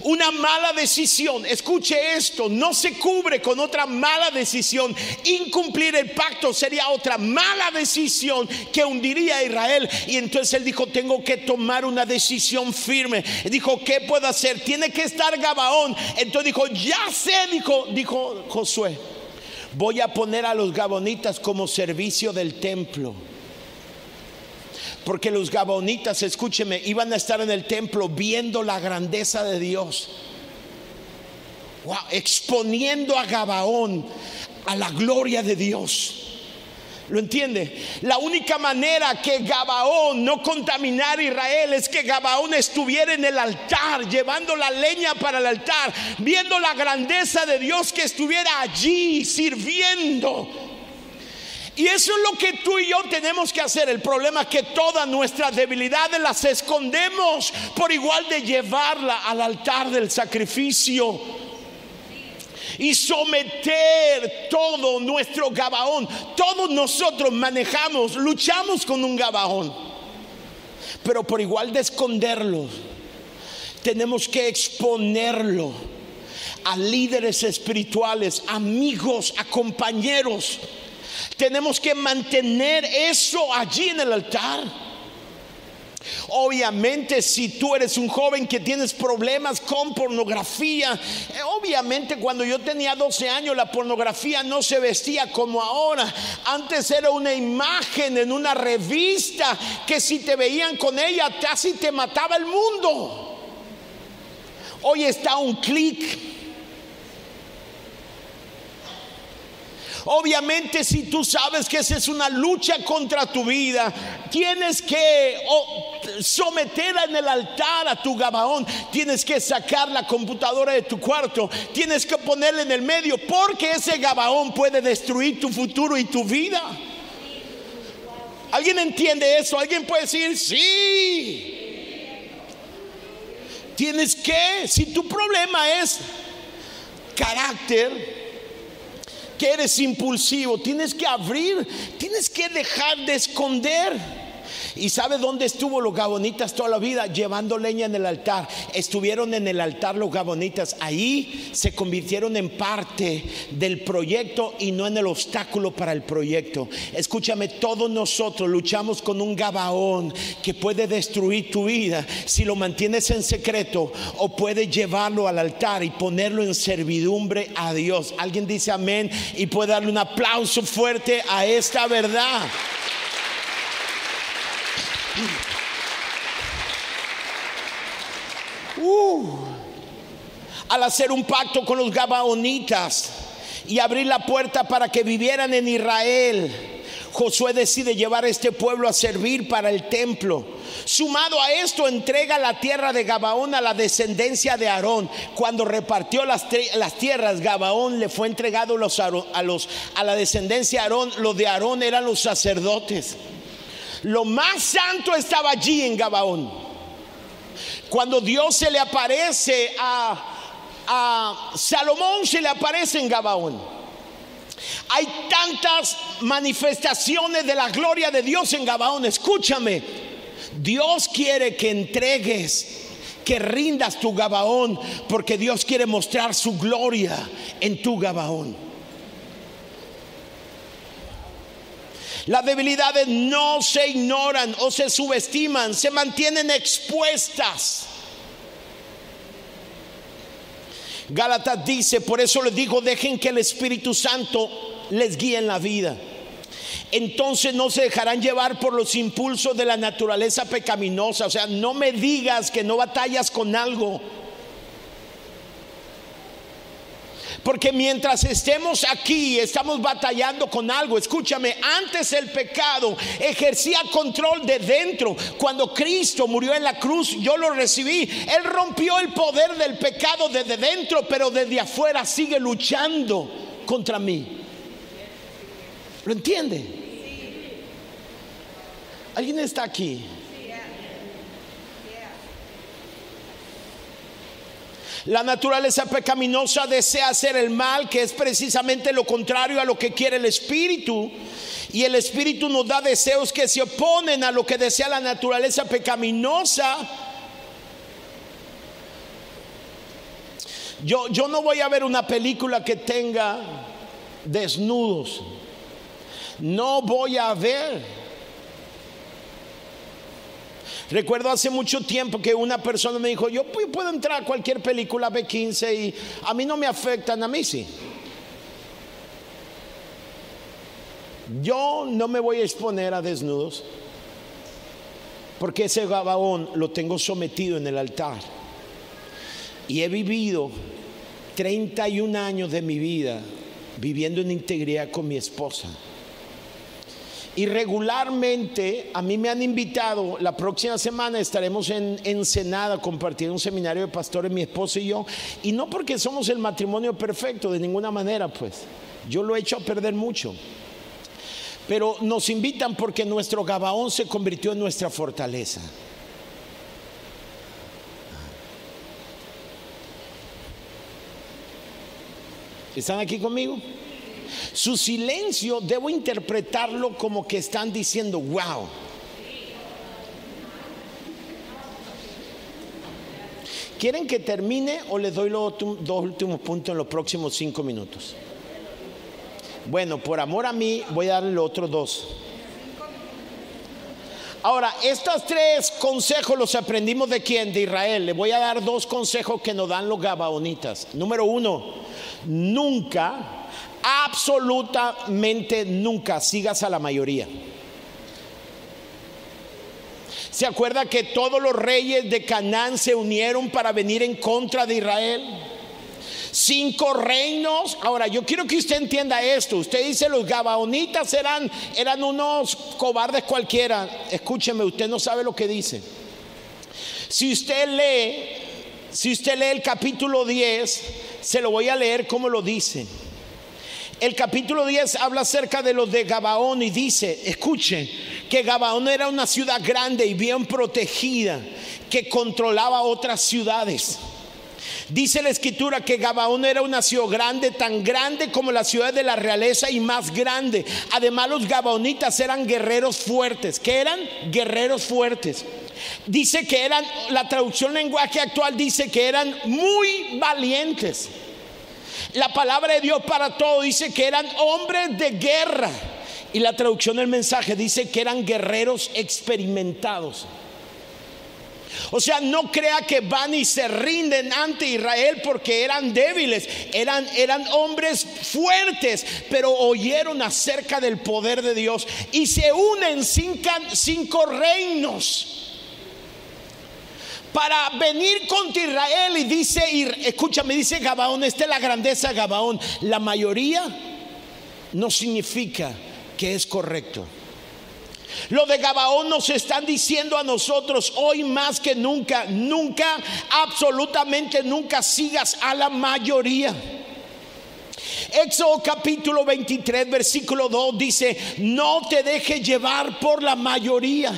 Una mala decisión, escuche esto, no se cubre con otra mala decisión. Incumplir el pacto sería otra mala decisión que hundiría a Israel. Y entonces él dijo, tengo que tomar una decisión firme. Dijo, ¿qué puedo hacer? Tiene que estar Gabaón. Entonces dijo, ya sé, dijo, dijo Josué, voy a poner a los gabonitas como servicio del templo. Porque los gabonitas, escúcheme, iban a estar en el templo viendo la grandeza de Dios. exponiendo a Gabaón a la gloria de Dios. ¿Lo entiende? La única manera que Gabaón no contaminara a Israel es que Gabaón estuviera en el altar, llevando la leña para el altar, viendo la grandeza de Dios que estuviera allí sirviendo. Y eso es lo que tú y yo tenemos que hacer. El problema es que todas nuestras debilidades las escondemos por igual de llevarla al altar del sacrificio. Y someter todo nuestro gabaón. Todos nosotros manejamos, luchamos con un gabaón. Pero por igual de esconderlo, tenemos que exponerlo a líderes espirituales, amigos, a compañeros tenemos que mantener eso allí en el altar. Obviamente si tú eres un joven que tienes problemas con pornografía, eh, obviamente cuando yo tenía 12 años la pornografía no se vestía como ahora. Antes era una imagen en una revista que si te veían con ella casi te mataba el mundo. Hoy está un clic Obviamente si tú sabes que esa es una lucha contra tu vida, tienes que someter en el altar a tu Gabaón, tienes que sacar la computadora de tu cuarto, tienes que ponerla en el medio, porque ese Gabaón puede destruir tu futuro y tu vida. ¿Alguien entiende eso? ¿Alguien puede decir sí? Tienes que, si tu problema es carácter, que eres impulsivo, tienes que abrir, tienes que dejar de esconder. ¿Y sabe dónde estuvo los gabonitas toda la vida? Llevando leña en el altar. Estuvieron en el altar los gabonitas. Ahí se convirtieron en parte del proyecto y no en el obstáculo para el proyecto. Escúchame, todos nosotros luchamos con un gabaón que puede destruir tu vida si lo mantienes en secreto o puede llevarlo al altar y ponerlo en servidumbre a Dios. Alguien dice amén y puede darle un aplauso fuerte a esta verdad. Uh. al hacer un pacto con los gabaonitas y abrir la puerta para que vivieran en Israel, Josué decide llevar a este pueblo a servir para el templo. Sumado a esto, entrega la tierra de Gabaón a la descendencia de Aarón. Cuando repartió las, tierras, Gabaón le fue entregado los, a la descendencia de Aarón. Los de Aarón eran los sacerdotes. Lo más santo estaba allí en Gabaón. Cuando Dios se le aparece a, a Salomón, se le aparece en Gabaón. Hay tantas manifestaciones de la gloria de Dios en Gabaón. Escúchame, Dios quiere que entregues, que rindas tu Gabaón, porque Dios quiere mostrar su gloria en tu Gabaón. Las debilidades no se ignoran o se subestiman, se mantienen expuestas. Gálatas dice, por eso les digo, dejen que el Espíritu Santo les guíe en la vida. Entonces no se dejarán llevar por los impulsos de la naturaleza pecaminosa. O sea, no me digas que no batallas con algo Porque mientras estemos aquí, estamos batallando con algo. Escúchame, antes el pecado ejercía control de dentro. Cuando Cristo murió en la cruz, yo lo recibí. Él rompió el poder del pecado desde dentro, pero desde afuera sigue luchando contra mí. ¿Lo entiende? ¿Alguien está aquí? La naturaleza pecaminosa desea hacer el mal, que es precisamente lo contrario a lo que quiere el espíritu. Y el espíritu nos da deseos que se oponen a lo que desea la naturaleza pecaminosa. Yo, yo no voy a ver una película que tenga desnudos. No voy a ver Recuerdo hace mucho tiempo que una persona me dijo, yo puedo entrar a cualquier película B15 y a mí no me afectan, a mí sí. Yo no me voy a exponer a desnudos porque ese gabaón lo tengo sometido en el altar. Y he vivido 31 años de mi vida viviendo en integridad con mi esposa. Y regularmente a mí me han invitado, la próxima semana estaremos en Ensenada compartiendo un seminario de pastores, mi esposo y yo. Y no porque somos el matrimonio perfecto, de ninguna manera, pues. Yo lo he hecho a perder mucho. Pero nos invitan porque nuestro Gabaón se convirtió en nuestra fortaleza. ¿Están aquí conmigo? Su silencio debo interpretarlo como que están diciendo, wow. ¿Quieren que termine o les doy los dos últimos puntos en los próximos cinco minutos? Bueno, por amor a mí voy a darle los otros dos. Ahora, estos tres consejos los aprendimos de quién? De Israel. Le voy a dar dos consejos que nos dan los gabaonitas. Número uno, nunca, absolutamente nunca sigas a la mayoría. ¿Se acuerda que todos los reyes de Canaán se unieron para venir en contra de Israel? Cinco reinos. Ahora, yo quiero que usted entienda esto. Usted dice los gabaonitas eran, eran unos cobardes cualquiera. Escúcheme, usted no sabe lo que dice. Si usted lee, si usted lee el capítulo 10, se lo voy a leer como lo dice. El capítulo 10 habla acerca de los de Gabaón y dice, escuchen, que Gabaón era una ciudad grande y bien protegida, que controlaba otras ciudades. Dice la escritura que Gabaón era una ciudad grande, tan grande como la ciudad de la realeza y más grande. Además los gabaonitas eran guerreros fuertes. que eran? Guerreros fuertes. Dice que eran, la traducción lenguaje actual dice que eran muy valientes. La palabra de Dios para todo dice que eran hombres de guerra. Y la traducción del mensaje dice que eran guerreros experimentados. O sea, no crea que van y se rinden ante Israel porque eran débiles, eran, eran hombres fuertes, pero oyeron acerca del poder de Dios y se unen cinco, cinco reinos para venir contra Israel y dice, escúchame, dice Gabaón, esta es la grandeza de Gabaón. La mayoría no significa que es correcto. Lo de Gabaón nos están diciendo a nosotros hoy más que nunca, nunca, absolutamente nunca sigas a la mayoría. Éxodo capítulo 23, versículo 2 dice, no te dejes llevar por la mayoría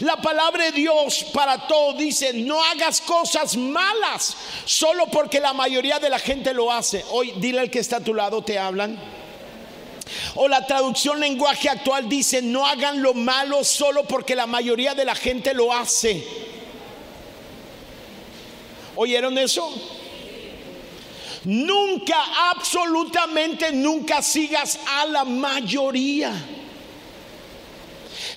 la palabra de Dios para todos dice, no hagas cosas malas solo porque la mayoría de la gente lo hace. Hoy dile al que está a tu lado, te hablan. O la traducción lenguaje actual dice, no hagan lo malo solo porque la mayoría de la gente lo hace. ¿Oyeron eso? Nunca, absolutamente nunca sigas a la mayoría.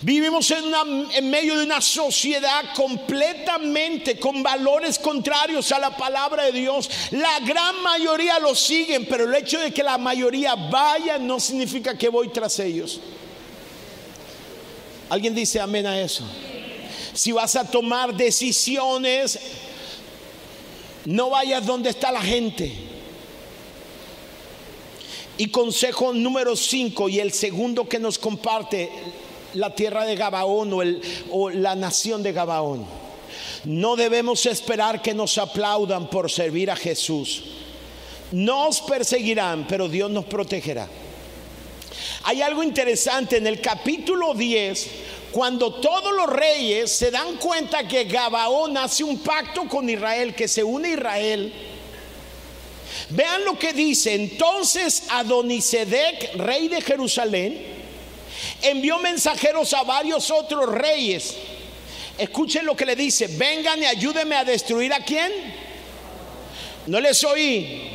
Vivimos en, medio de una sociedad completamente con valores contrarios a la palabra de Dios. La gran mayoría lo siguen, pero el hecho de que la mayoría vaya no significa que voy tras ellos. ¿Alguien dice amén a eso? Si vas a tomar decisiones, no vayas donde está la gente. Y consejo número 5 y el segundo que nos comparte la tierra de Gabaón o, el, o la nación de Gabaón. No debemos esperar que nos aplaudan por servir a Jesús. Nos perseguirán, pero Dios nos protegerá. Hay algo interesante en el capítulo 10, cuando todos los reyes se dan cuenta que Gabaón hace un pacto con Israel, que se une a Israel. Vean lo que dice. Entonces Adonisedec, rey de Jerusalén, envió mensajeros a varios otros reyes. Escuchen lo que le dice, vengan y ayúdenme a destruir a quién. No les oí.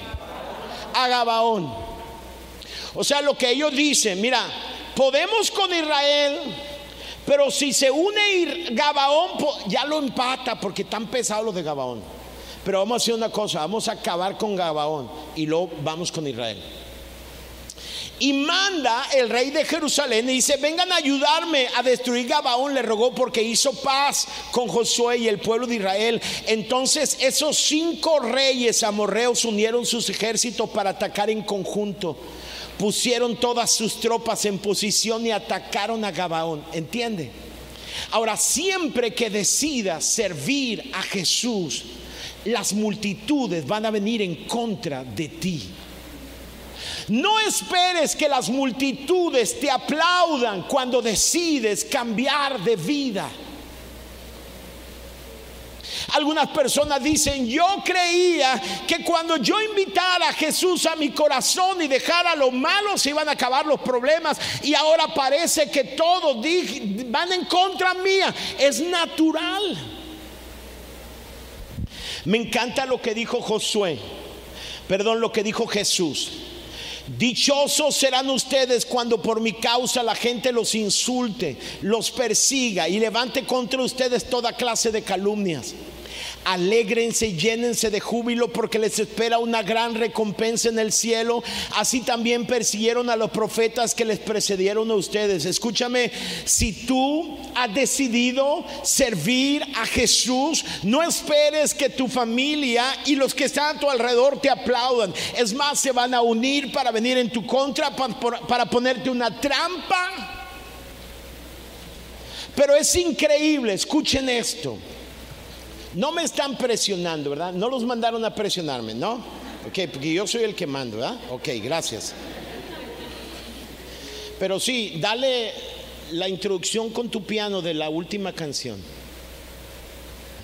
A Gabaón. O sea, lo que ellos dicen, mira, podemos con Israel, pero si se une Gabaón, ya lo empata porque están pesados los de Gabaón. Pero vamos a hacer una cosa, vamos a acabar con Gabaón y luego vamos con Israel. Y manda el rey de Jerusalén y dice, vengan a ayudarme a destruir Gabaón. Le rogó porque hizo paz con Josué y el pueblo de Israel. Entonces esos cinco reyes amorreos unieron sus ejércitos para atacar en conjunto. Pusieron todas sus tropas en posición y atacaron a Gabaón. ¿Entiende? Ahora, siempre que decidas servir a Jesús, las multitudes van a venir en contra de ti. No esperes que las multitudes te aplaudan cuando decides cambiar de vida. Algunas personas dicen, yo creía que cuando yo invitara a Jesús a mi corazón y dejara lo malo se iban a acabar los problemas y ahora parece que todos van en contra mía. Es natural. Me encanta lo que dijo Josué, perdón, lo que dijo Jesús. Dichosos serán ustedes cuando por mi causa la gente los insulte, los persiga y levante contra ustedes toda clase de calumnias. Alégrense y llénense de júbilo porque les espera una gran recompensa en el cielo. Así también persiguieron a los profetas que les precedieron a ustedes. Escúchame, si tú has decidido servir a Jesús, no esperes que tu familia y los que están a tu alrededor te aplaudan. Es más, se van a unir para venir en tu contra, para, ponerte una trampa. Pero es increíble, escuchen esto. No me están presionando, ¿verdad? No los mandaron a presionarme, ¿no? Ok, porque yo soy el que mando, ¿verdad? Ok, gracias. Pero sí, dale la introducción con tu piano de la última canción.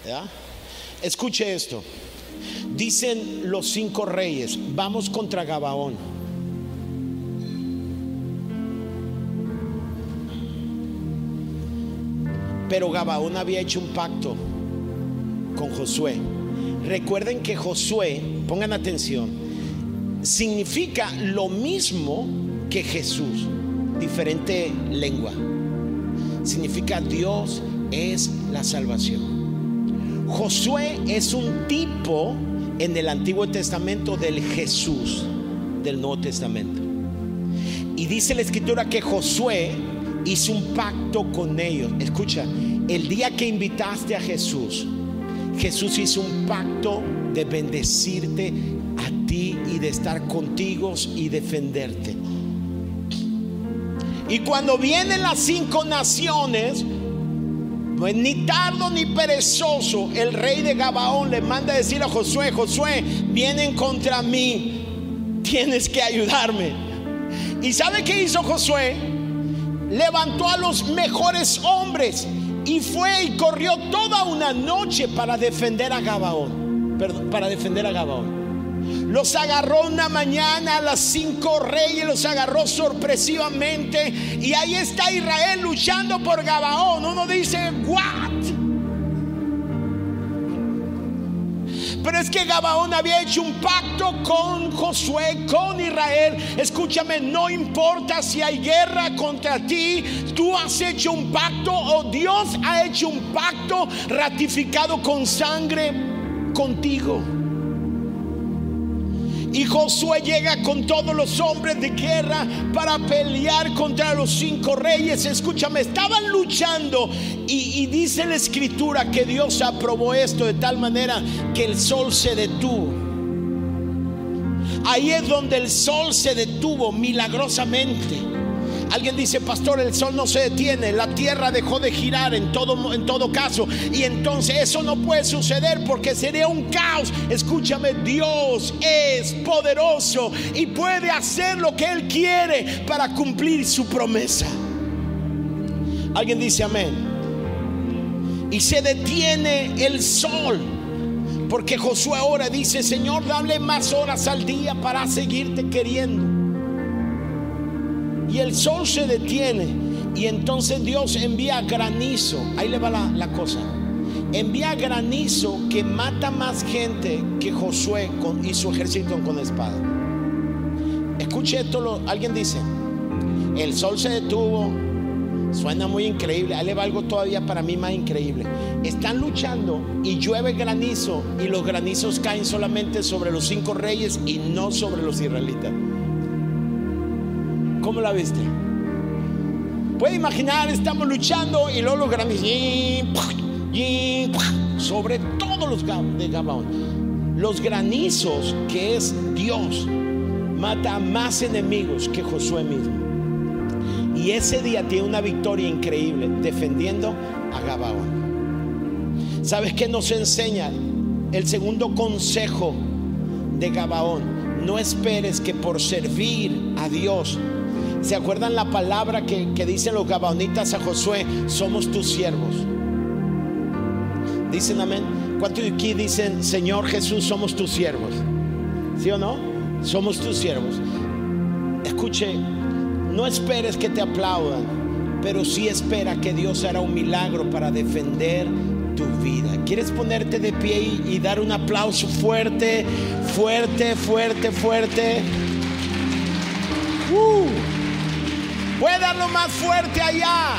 ¿Ya? Escuche esto. Dicen los cinco reyes, vamos contra Gabaón. Pero Gabaón había hecho un pacto con Josué. Recuerden que Josué, pongan atención, significa lo mismo que Jesús, diferente lengua. Significa Dios es la salvación. Josué es un tipo en el Antiguo Testamento del Jesús del Nuevo Testamento. Y dice la escritura que Josué hizo un pacto con ellos. Escucha, el día que invitaste a Jesús, Jesús hizo un pacto de bendecirte a ti y de estar contigo y defenderte. Y cuando vienen las cinco naciones, pues ni tardo ni perezoso, el rey de Gabaón le manda a decir a Josué, Josué, vienen contra mí, tienes que ayudarme. ¿Y sabe qué hizo Josué? Levantó a los mejores hombres y fue y corrió toda una noche para defender a Gabaón. Perdón, para defender a Gabaón. Los agarró una mañana a las cinco reyes, los agarró sorpresivamente. Y ahí está Israel luchando por Gabaón. Uno dice, ¿what? Pero es que Gabaón había hecho un pacto con Josué, con Israel. Escúchame, no importa si hay guerra contra ti, tú has hecho un pacto o Dios ha hecho un pacto ratificado con sangre contigo. Y Josué llega con todos los hombres de guerra para pelear contra los cinco reyes. Escúchame, estaban luchando y, dice la escritura que Dios aprobó esto de tal manera que el sol se detuvo. Ahí es donde el sol se detuvo milagrosamente. Alguien dice, pastor, el sol no se detiene, la tierra dejó de girar en todo, en todo caso. Y entonces eso no puede suceder porque sería un caos. Escúchame, Dios es poderoso y puede hacer lo que Él quiere para cumplir su promesa. Alguien dice amén. Y se detiene el sol. Porque Josué ahora dice, Señor, dale más horas al día para seguirte queriendo y el sol se detiene y entonces Dios envía granizo. Ahí le va la, cosa. Envía granizo que mata más gente que Josué y su ejército con espada. Escuche esto, alguien dice, el sol se detuvo, suena muy increíble, ahí le va algo todavía para mí más increíble. Están luchando y llueve granizo y los granizos caen solamente sobre los cinco reyes y no sobre los israelitas. ¿Cómo la viste? Puede imaginar, estamos luchando y los grandes sobre todos los de Gabaón. Los granizos, que es Dios, mata más enemigos que Josué mismo. Y ese día tiene una victoria increíble defendiendo a Gabaón. ¿Sabes qué nos enseña? El segundo consejo de Gabaón. No esperes que por servir a Dios ¿Se acuerdan la palabra que, dicen los gabaonitas a Josué? Somos tus siervos. Dicen amén. ¿Cuántos de aquí dicen, Señor Jesús, somos tus siervos? ¿Sí o no? Somos tus siervos. Escuche, no esperes que te aplaudan, pero sí espera que Dios hará un milagro para defender tu vida. ¿Quieres ponerte de pie y dar un aplauso fuerte, fuerte, fuerte, fuerte? Uh, puede darlo más fuerte allá.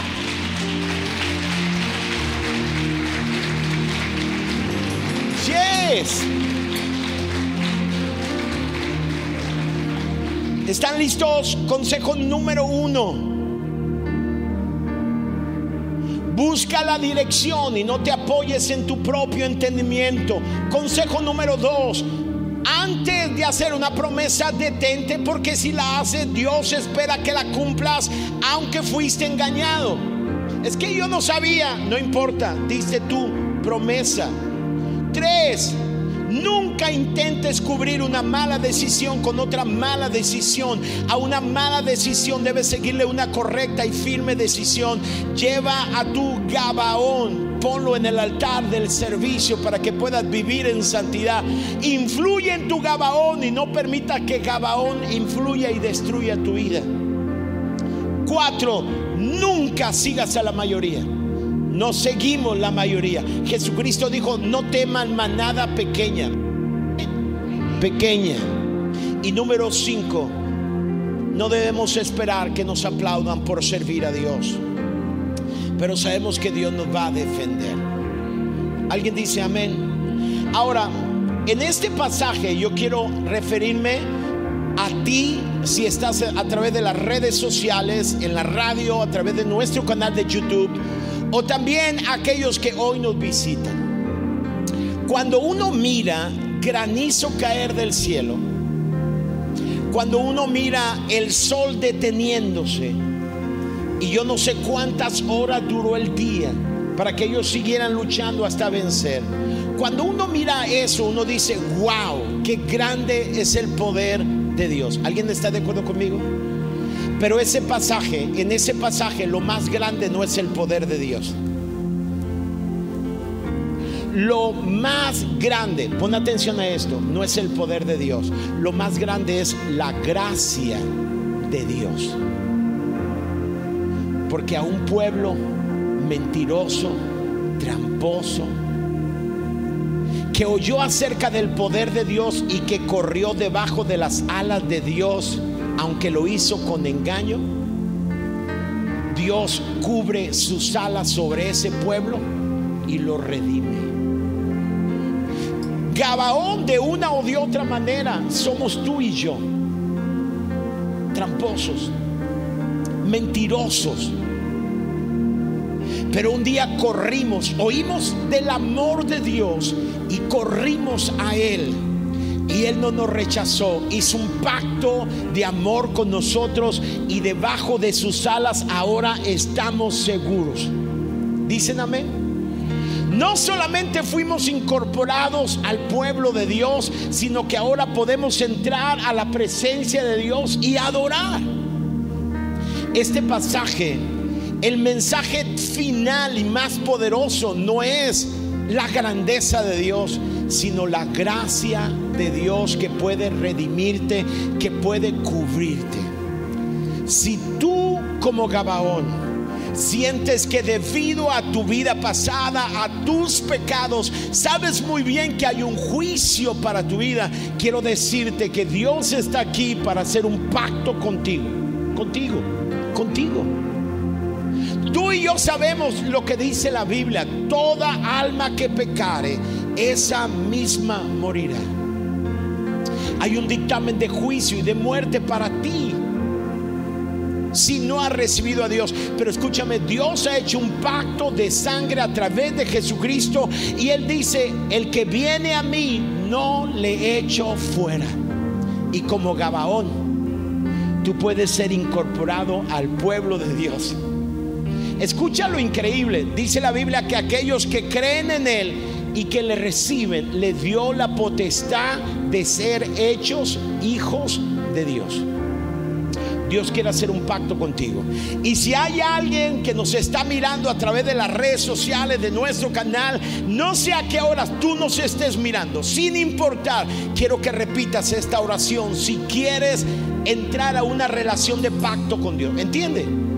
Yes. ¿Están listos? Consejo número uno. Busca la dirección y no te apoyes en tu propio entendimiento. Consejo número dos. Antes de hacer una promesa, detente porque si la haces, Dios espera que la cumplas aunque fuiste engañado. Es que yo no sabía, no importa, dice tu promesa. Tres, Nunca intentes cubrir una mala decisión con otra mala decisión. A una mala decisión debes seguirle una correcta y firme decisión. Lleva a tu Gabaón, ponlo en el altar del servicio para que puedas vivir en santidad. Influye en tu Gabaón y no permita que Gabaón influya y destruya tu vida. Cuatro, nunca sigas a la mayoría. No seguimos la mayoría. Jesucristo dijo, no teman manada pequeña. Pequeña. Y número cinco, no debemos esperar que nos aplaudan por servir a Dios. Pero sabemos que Dios nos va a defender. ¿Alguien dice amén? Ahora, en este pasaje yo quiero referirme a ti si estás a través de las redes sociales, en la radio, a través de nuestro canal de YouTube o también aquellos que hoy nos visitan. Cuando uno mira granizo caer del cielo, cuando uno mira el sol deteniéndose, y yo no sé cuántas horas duró el día para que ellos siguieran luchando hasta vencer. Cuando uno mira eso, uno dice, wow, qué grande es el poder de Dios. ¿Alguien está de acuerdo conmigo? Pero ese pasaje, en ese pasaje lo más grande no es el poder de Dios. Lo más grande, pon atención a esto, no es el poder de Dios. Lo más grande es la gracia de Dios. Porque a un pueblo mentiroso, tramposo, que oyó acerca del poder de Dios y que corrió debajo de las alas de Dios, aunque lo hizo con engaño, Dios cubre sus alas sobre ese pueblo y lo redime. Gabaón de una o de otra manera somos tú y yo, tramposos, mentirosos. Pero un día corrimos, oímos del amor de Dios y corrimos a Él y Él no nos rechazó. Hizo un pacto de amor con nosotros y debajo de sus alas ahora estamos seguros. ¿Dicen amén? No solamente fuimos incorporados al pueblo de Dios, sino que ahora podemos entrar a la presencia de Dios y adorar. Este pasaje, el mensaje final y más poderoso no es la grandeza de Dios, sino la gracia de Dios que puede redimirte, que puede cubrirte. Si tú como Gabaón sientes que debido a tu vida pasada, a tus pecados, sabes muy bien que hay un juicio para tu vida, quiero decirte que Dios está aquí para hacer un pacto contigo, contigo, contigo. Tú y yo sabemos lo que dice la Biblia, toda alma que pecare, esa misma morirá. Hay un dictamen de juicio y de muerte para ti si no has recibido a Dios. Pero escúchame, Dios ha hecho un pacto de sangre a través de Jesucristo y Él dice, el que viene a mí no le echo fuera. Y como Gabaón, tú puedes ser incorporado al pueblo de Dios. Escucha lo increíble. Dice la Biblia que aquellos que creen en Él y que le reciben, le dio la potestad de ser hechos hijos de Dios. Dios quiere hacer un pacto contigo. Y si hay alguien que nos está mirando a través de las redes sociales de nuestro canal, no sé a qué horas tú nos estés mirando, sin importar, quiero que repitas esta oración si quieres entrar a una relación de pacto con Dios. ¿Entiende?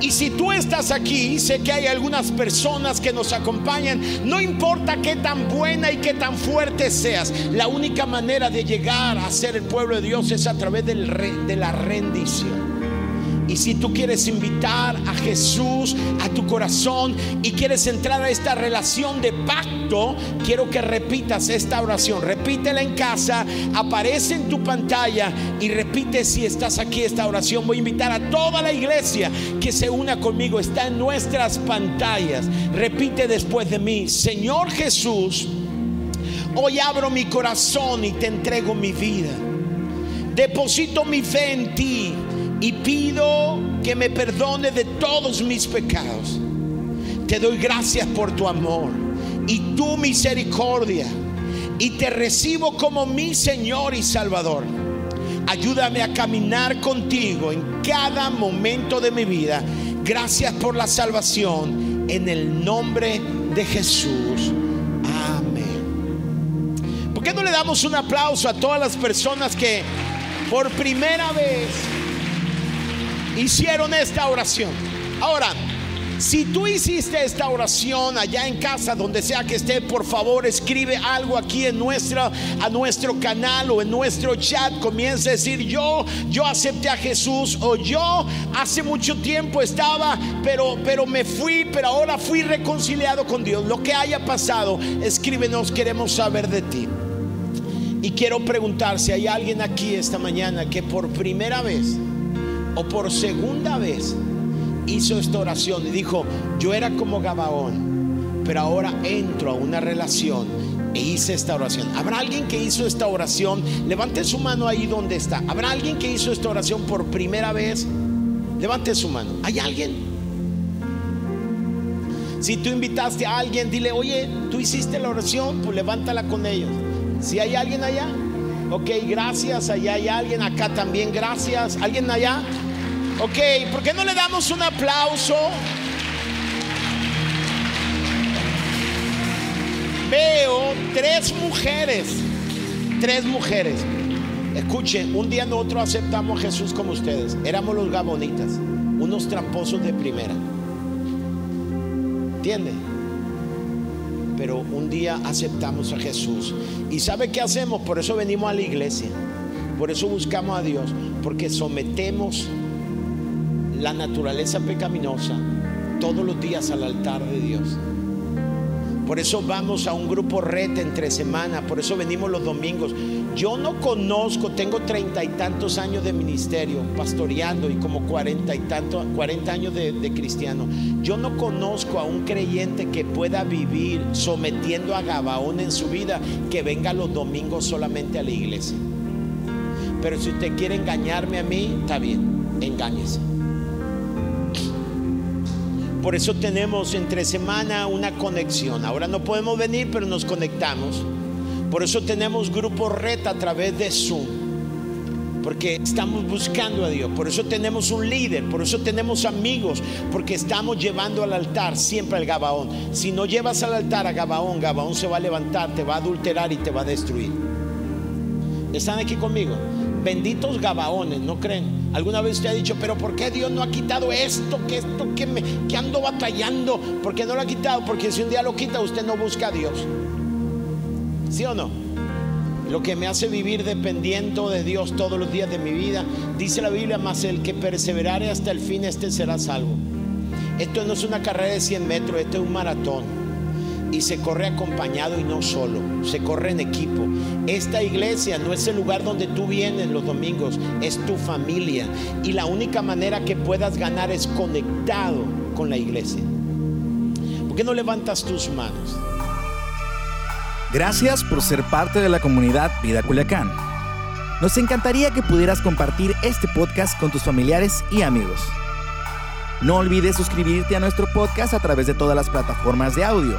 Y si tú estás aquí, sé que hay algunas personas que nos acompañan, no importa qué tan buena y qué tan fuerte seas, la única manera de llegar a ser el pueblo de Dios es a través de la rendición. Y si tú quieres invitar a Jesús a tu corazón y quieres entrar a esta relación de pacto, quiero que repitas esta oración. Repítela en casa, aparece en tu pantalla y repite si estás aquí esta oración. Voy a invitar a toda la iglesia que se una conmigo. Está en nuestras pantallas. Repite después de mí, Señor Jesús, hoy abro mi corazón y te entrego mi vida. Deposito mi fe en ti y pido que me perdone de todos mis pecados. Te doy gracias por tu amor y tu misericordia y te recibo como mi Señor y Salvador. Ayúdame a caminar contigo en cada momento de mi vida. Gracias por la salvación en el nombre de Jesús. Amén. ¿Por qué no le damos un aplauso a todas las personas que por primera vez hicieron esta oración. Ahora, si tú hiciste esta oración allá en casa, donde sea que esté, por favor escribe algo aquí en nuestra, a nuestro canal o en nuestro chat. Comienza a decir yo, yo acepté a Jesús o yo hace mucho tiempo estaba, pero, pero me fui, pero ahora fui reconciliado con Dios. Lo que haya pasado, escríbenos, queremos saber de ti. Y quiero preguntar si hay alguien aquí esta mañana que por primera vez o por segunda vez hizo esta oración y dijo, yo era como Gabaón, pero ahora entro a una relación e hice esta oración. ¿Habrá alguien que hizo esta oración? Levante su mano ahí donde está. ¿Habrá alguien que hizo esta oración por primera vez? Levante su mano. ¿Hay alguien? Si tú invitaste a alguien, dile, oye, tú hiciste la oración, pues levántala con ellos. Si hay alguien allá, ok, gracias. Allá hay alguien, acá también, gracias. ¿Alguien allá? Ok, ¿por qué no le damos un aplauso? Veo tres mujeres, tres mujeres. Escuchen, un día nosotros aceptamos a Jesús como ustedes. Éramos los gabonitas, unos tramposos de primera. ¿Entiende? Pero un día aceptamos a Jesús. ¿Y sabe qué hacemos? Por eso venimos a la iglesia. Por eso buscamos a Dios. Porque sometemos la naturaleza pecaminosa todos los días al altar de Dios. Por eso vamos a un grupo red entre semana, por eso venimos los domingos. Yo no conozco, tengo treinta y tantos años de ministerio, pastoreando y como cuarenta y tantos, cuarenta años de, de cristiano. Yo no conozco a un creyente que pueda vivir sometiendo a Gabaón en su vida que venga los domingos solamente a la iglesia. Pero si usted quiere engañarme a mí, está bien, engáñese. Por eso tenemos entre semana una conexión. Ahora no podemos venir, pero nos conectamos. Por eso tenemos grupo red a través de Zoom. Porque estamos buscando a Dios. Por eso tenemos un líder. Por eso tenemos amigos. Porque estamos llevando al altar siempre al Gabaón. Si no llevas al altar a Gabaón, Gabaón se va a levantar, te va a adulterar y te va a destruir. ¿Están aquí conmigo? Benditos Gabaones, ¿no creen? ¿Alguna vez usted ha dicho, pero ¿por qué Dios no ha quitado esto? Que esto que, me, ando batallando. ¿Por qué no lo ha quitado? Porque si un día lo quita, usted no busca a Dios. ¿Sí o no? Lo que me hace vivir dependiendo de Dios todos los días de mi vida, dice la Biblia, más el que perseverare hasta el fin, este será salvo. Esto no es una carrera de 100 metros, esto es un maratón y se corre acompañado y no solo, se corre en equipo. Esta iglesia no es el lugar donde tú vienes los domingos, es tu familia. Y la única manera que puedas ganar es conectado con la iglesia. ¿Por qué no levantas tus manos? Gracias por ser parte de la comunidad Vida Culiacán. Nos encantaría que pudieras compartir este podcast con tus familiares y amigos. No olvides suscribirte a nuestro podcast a través de todas las plataformas de audio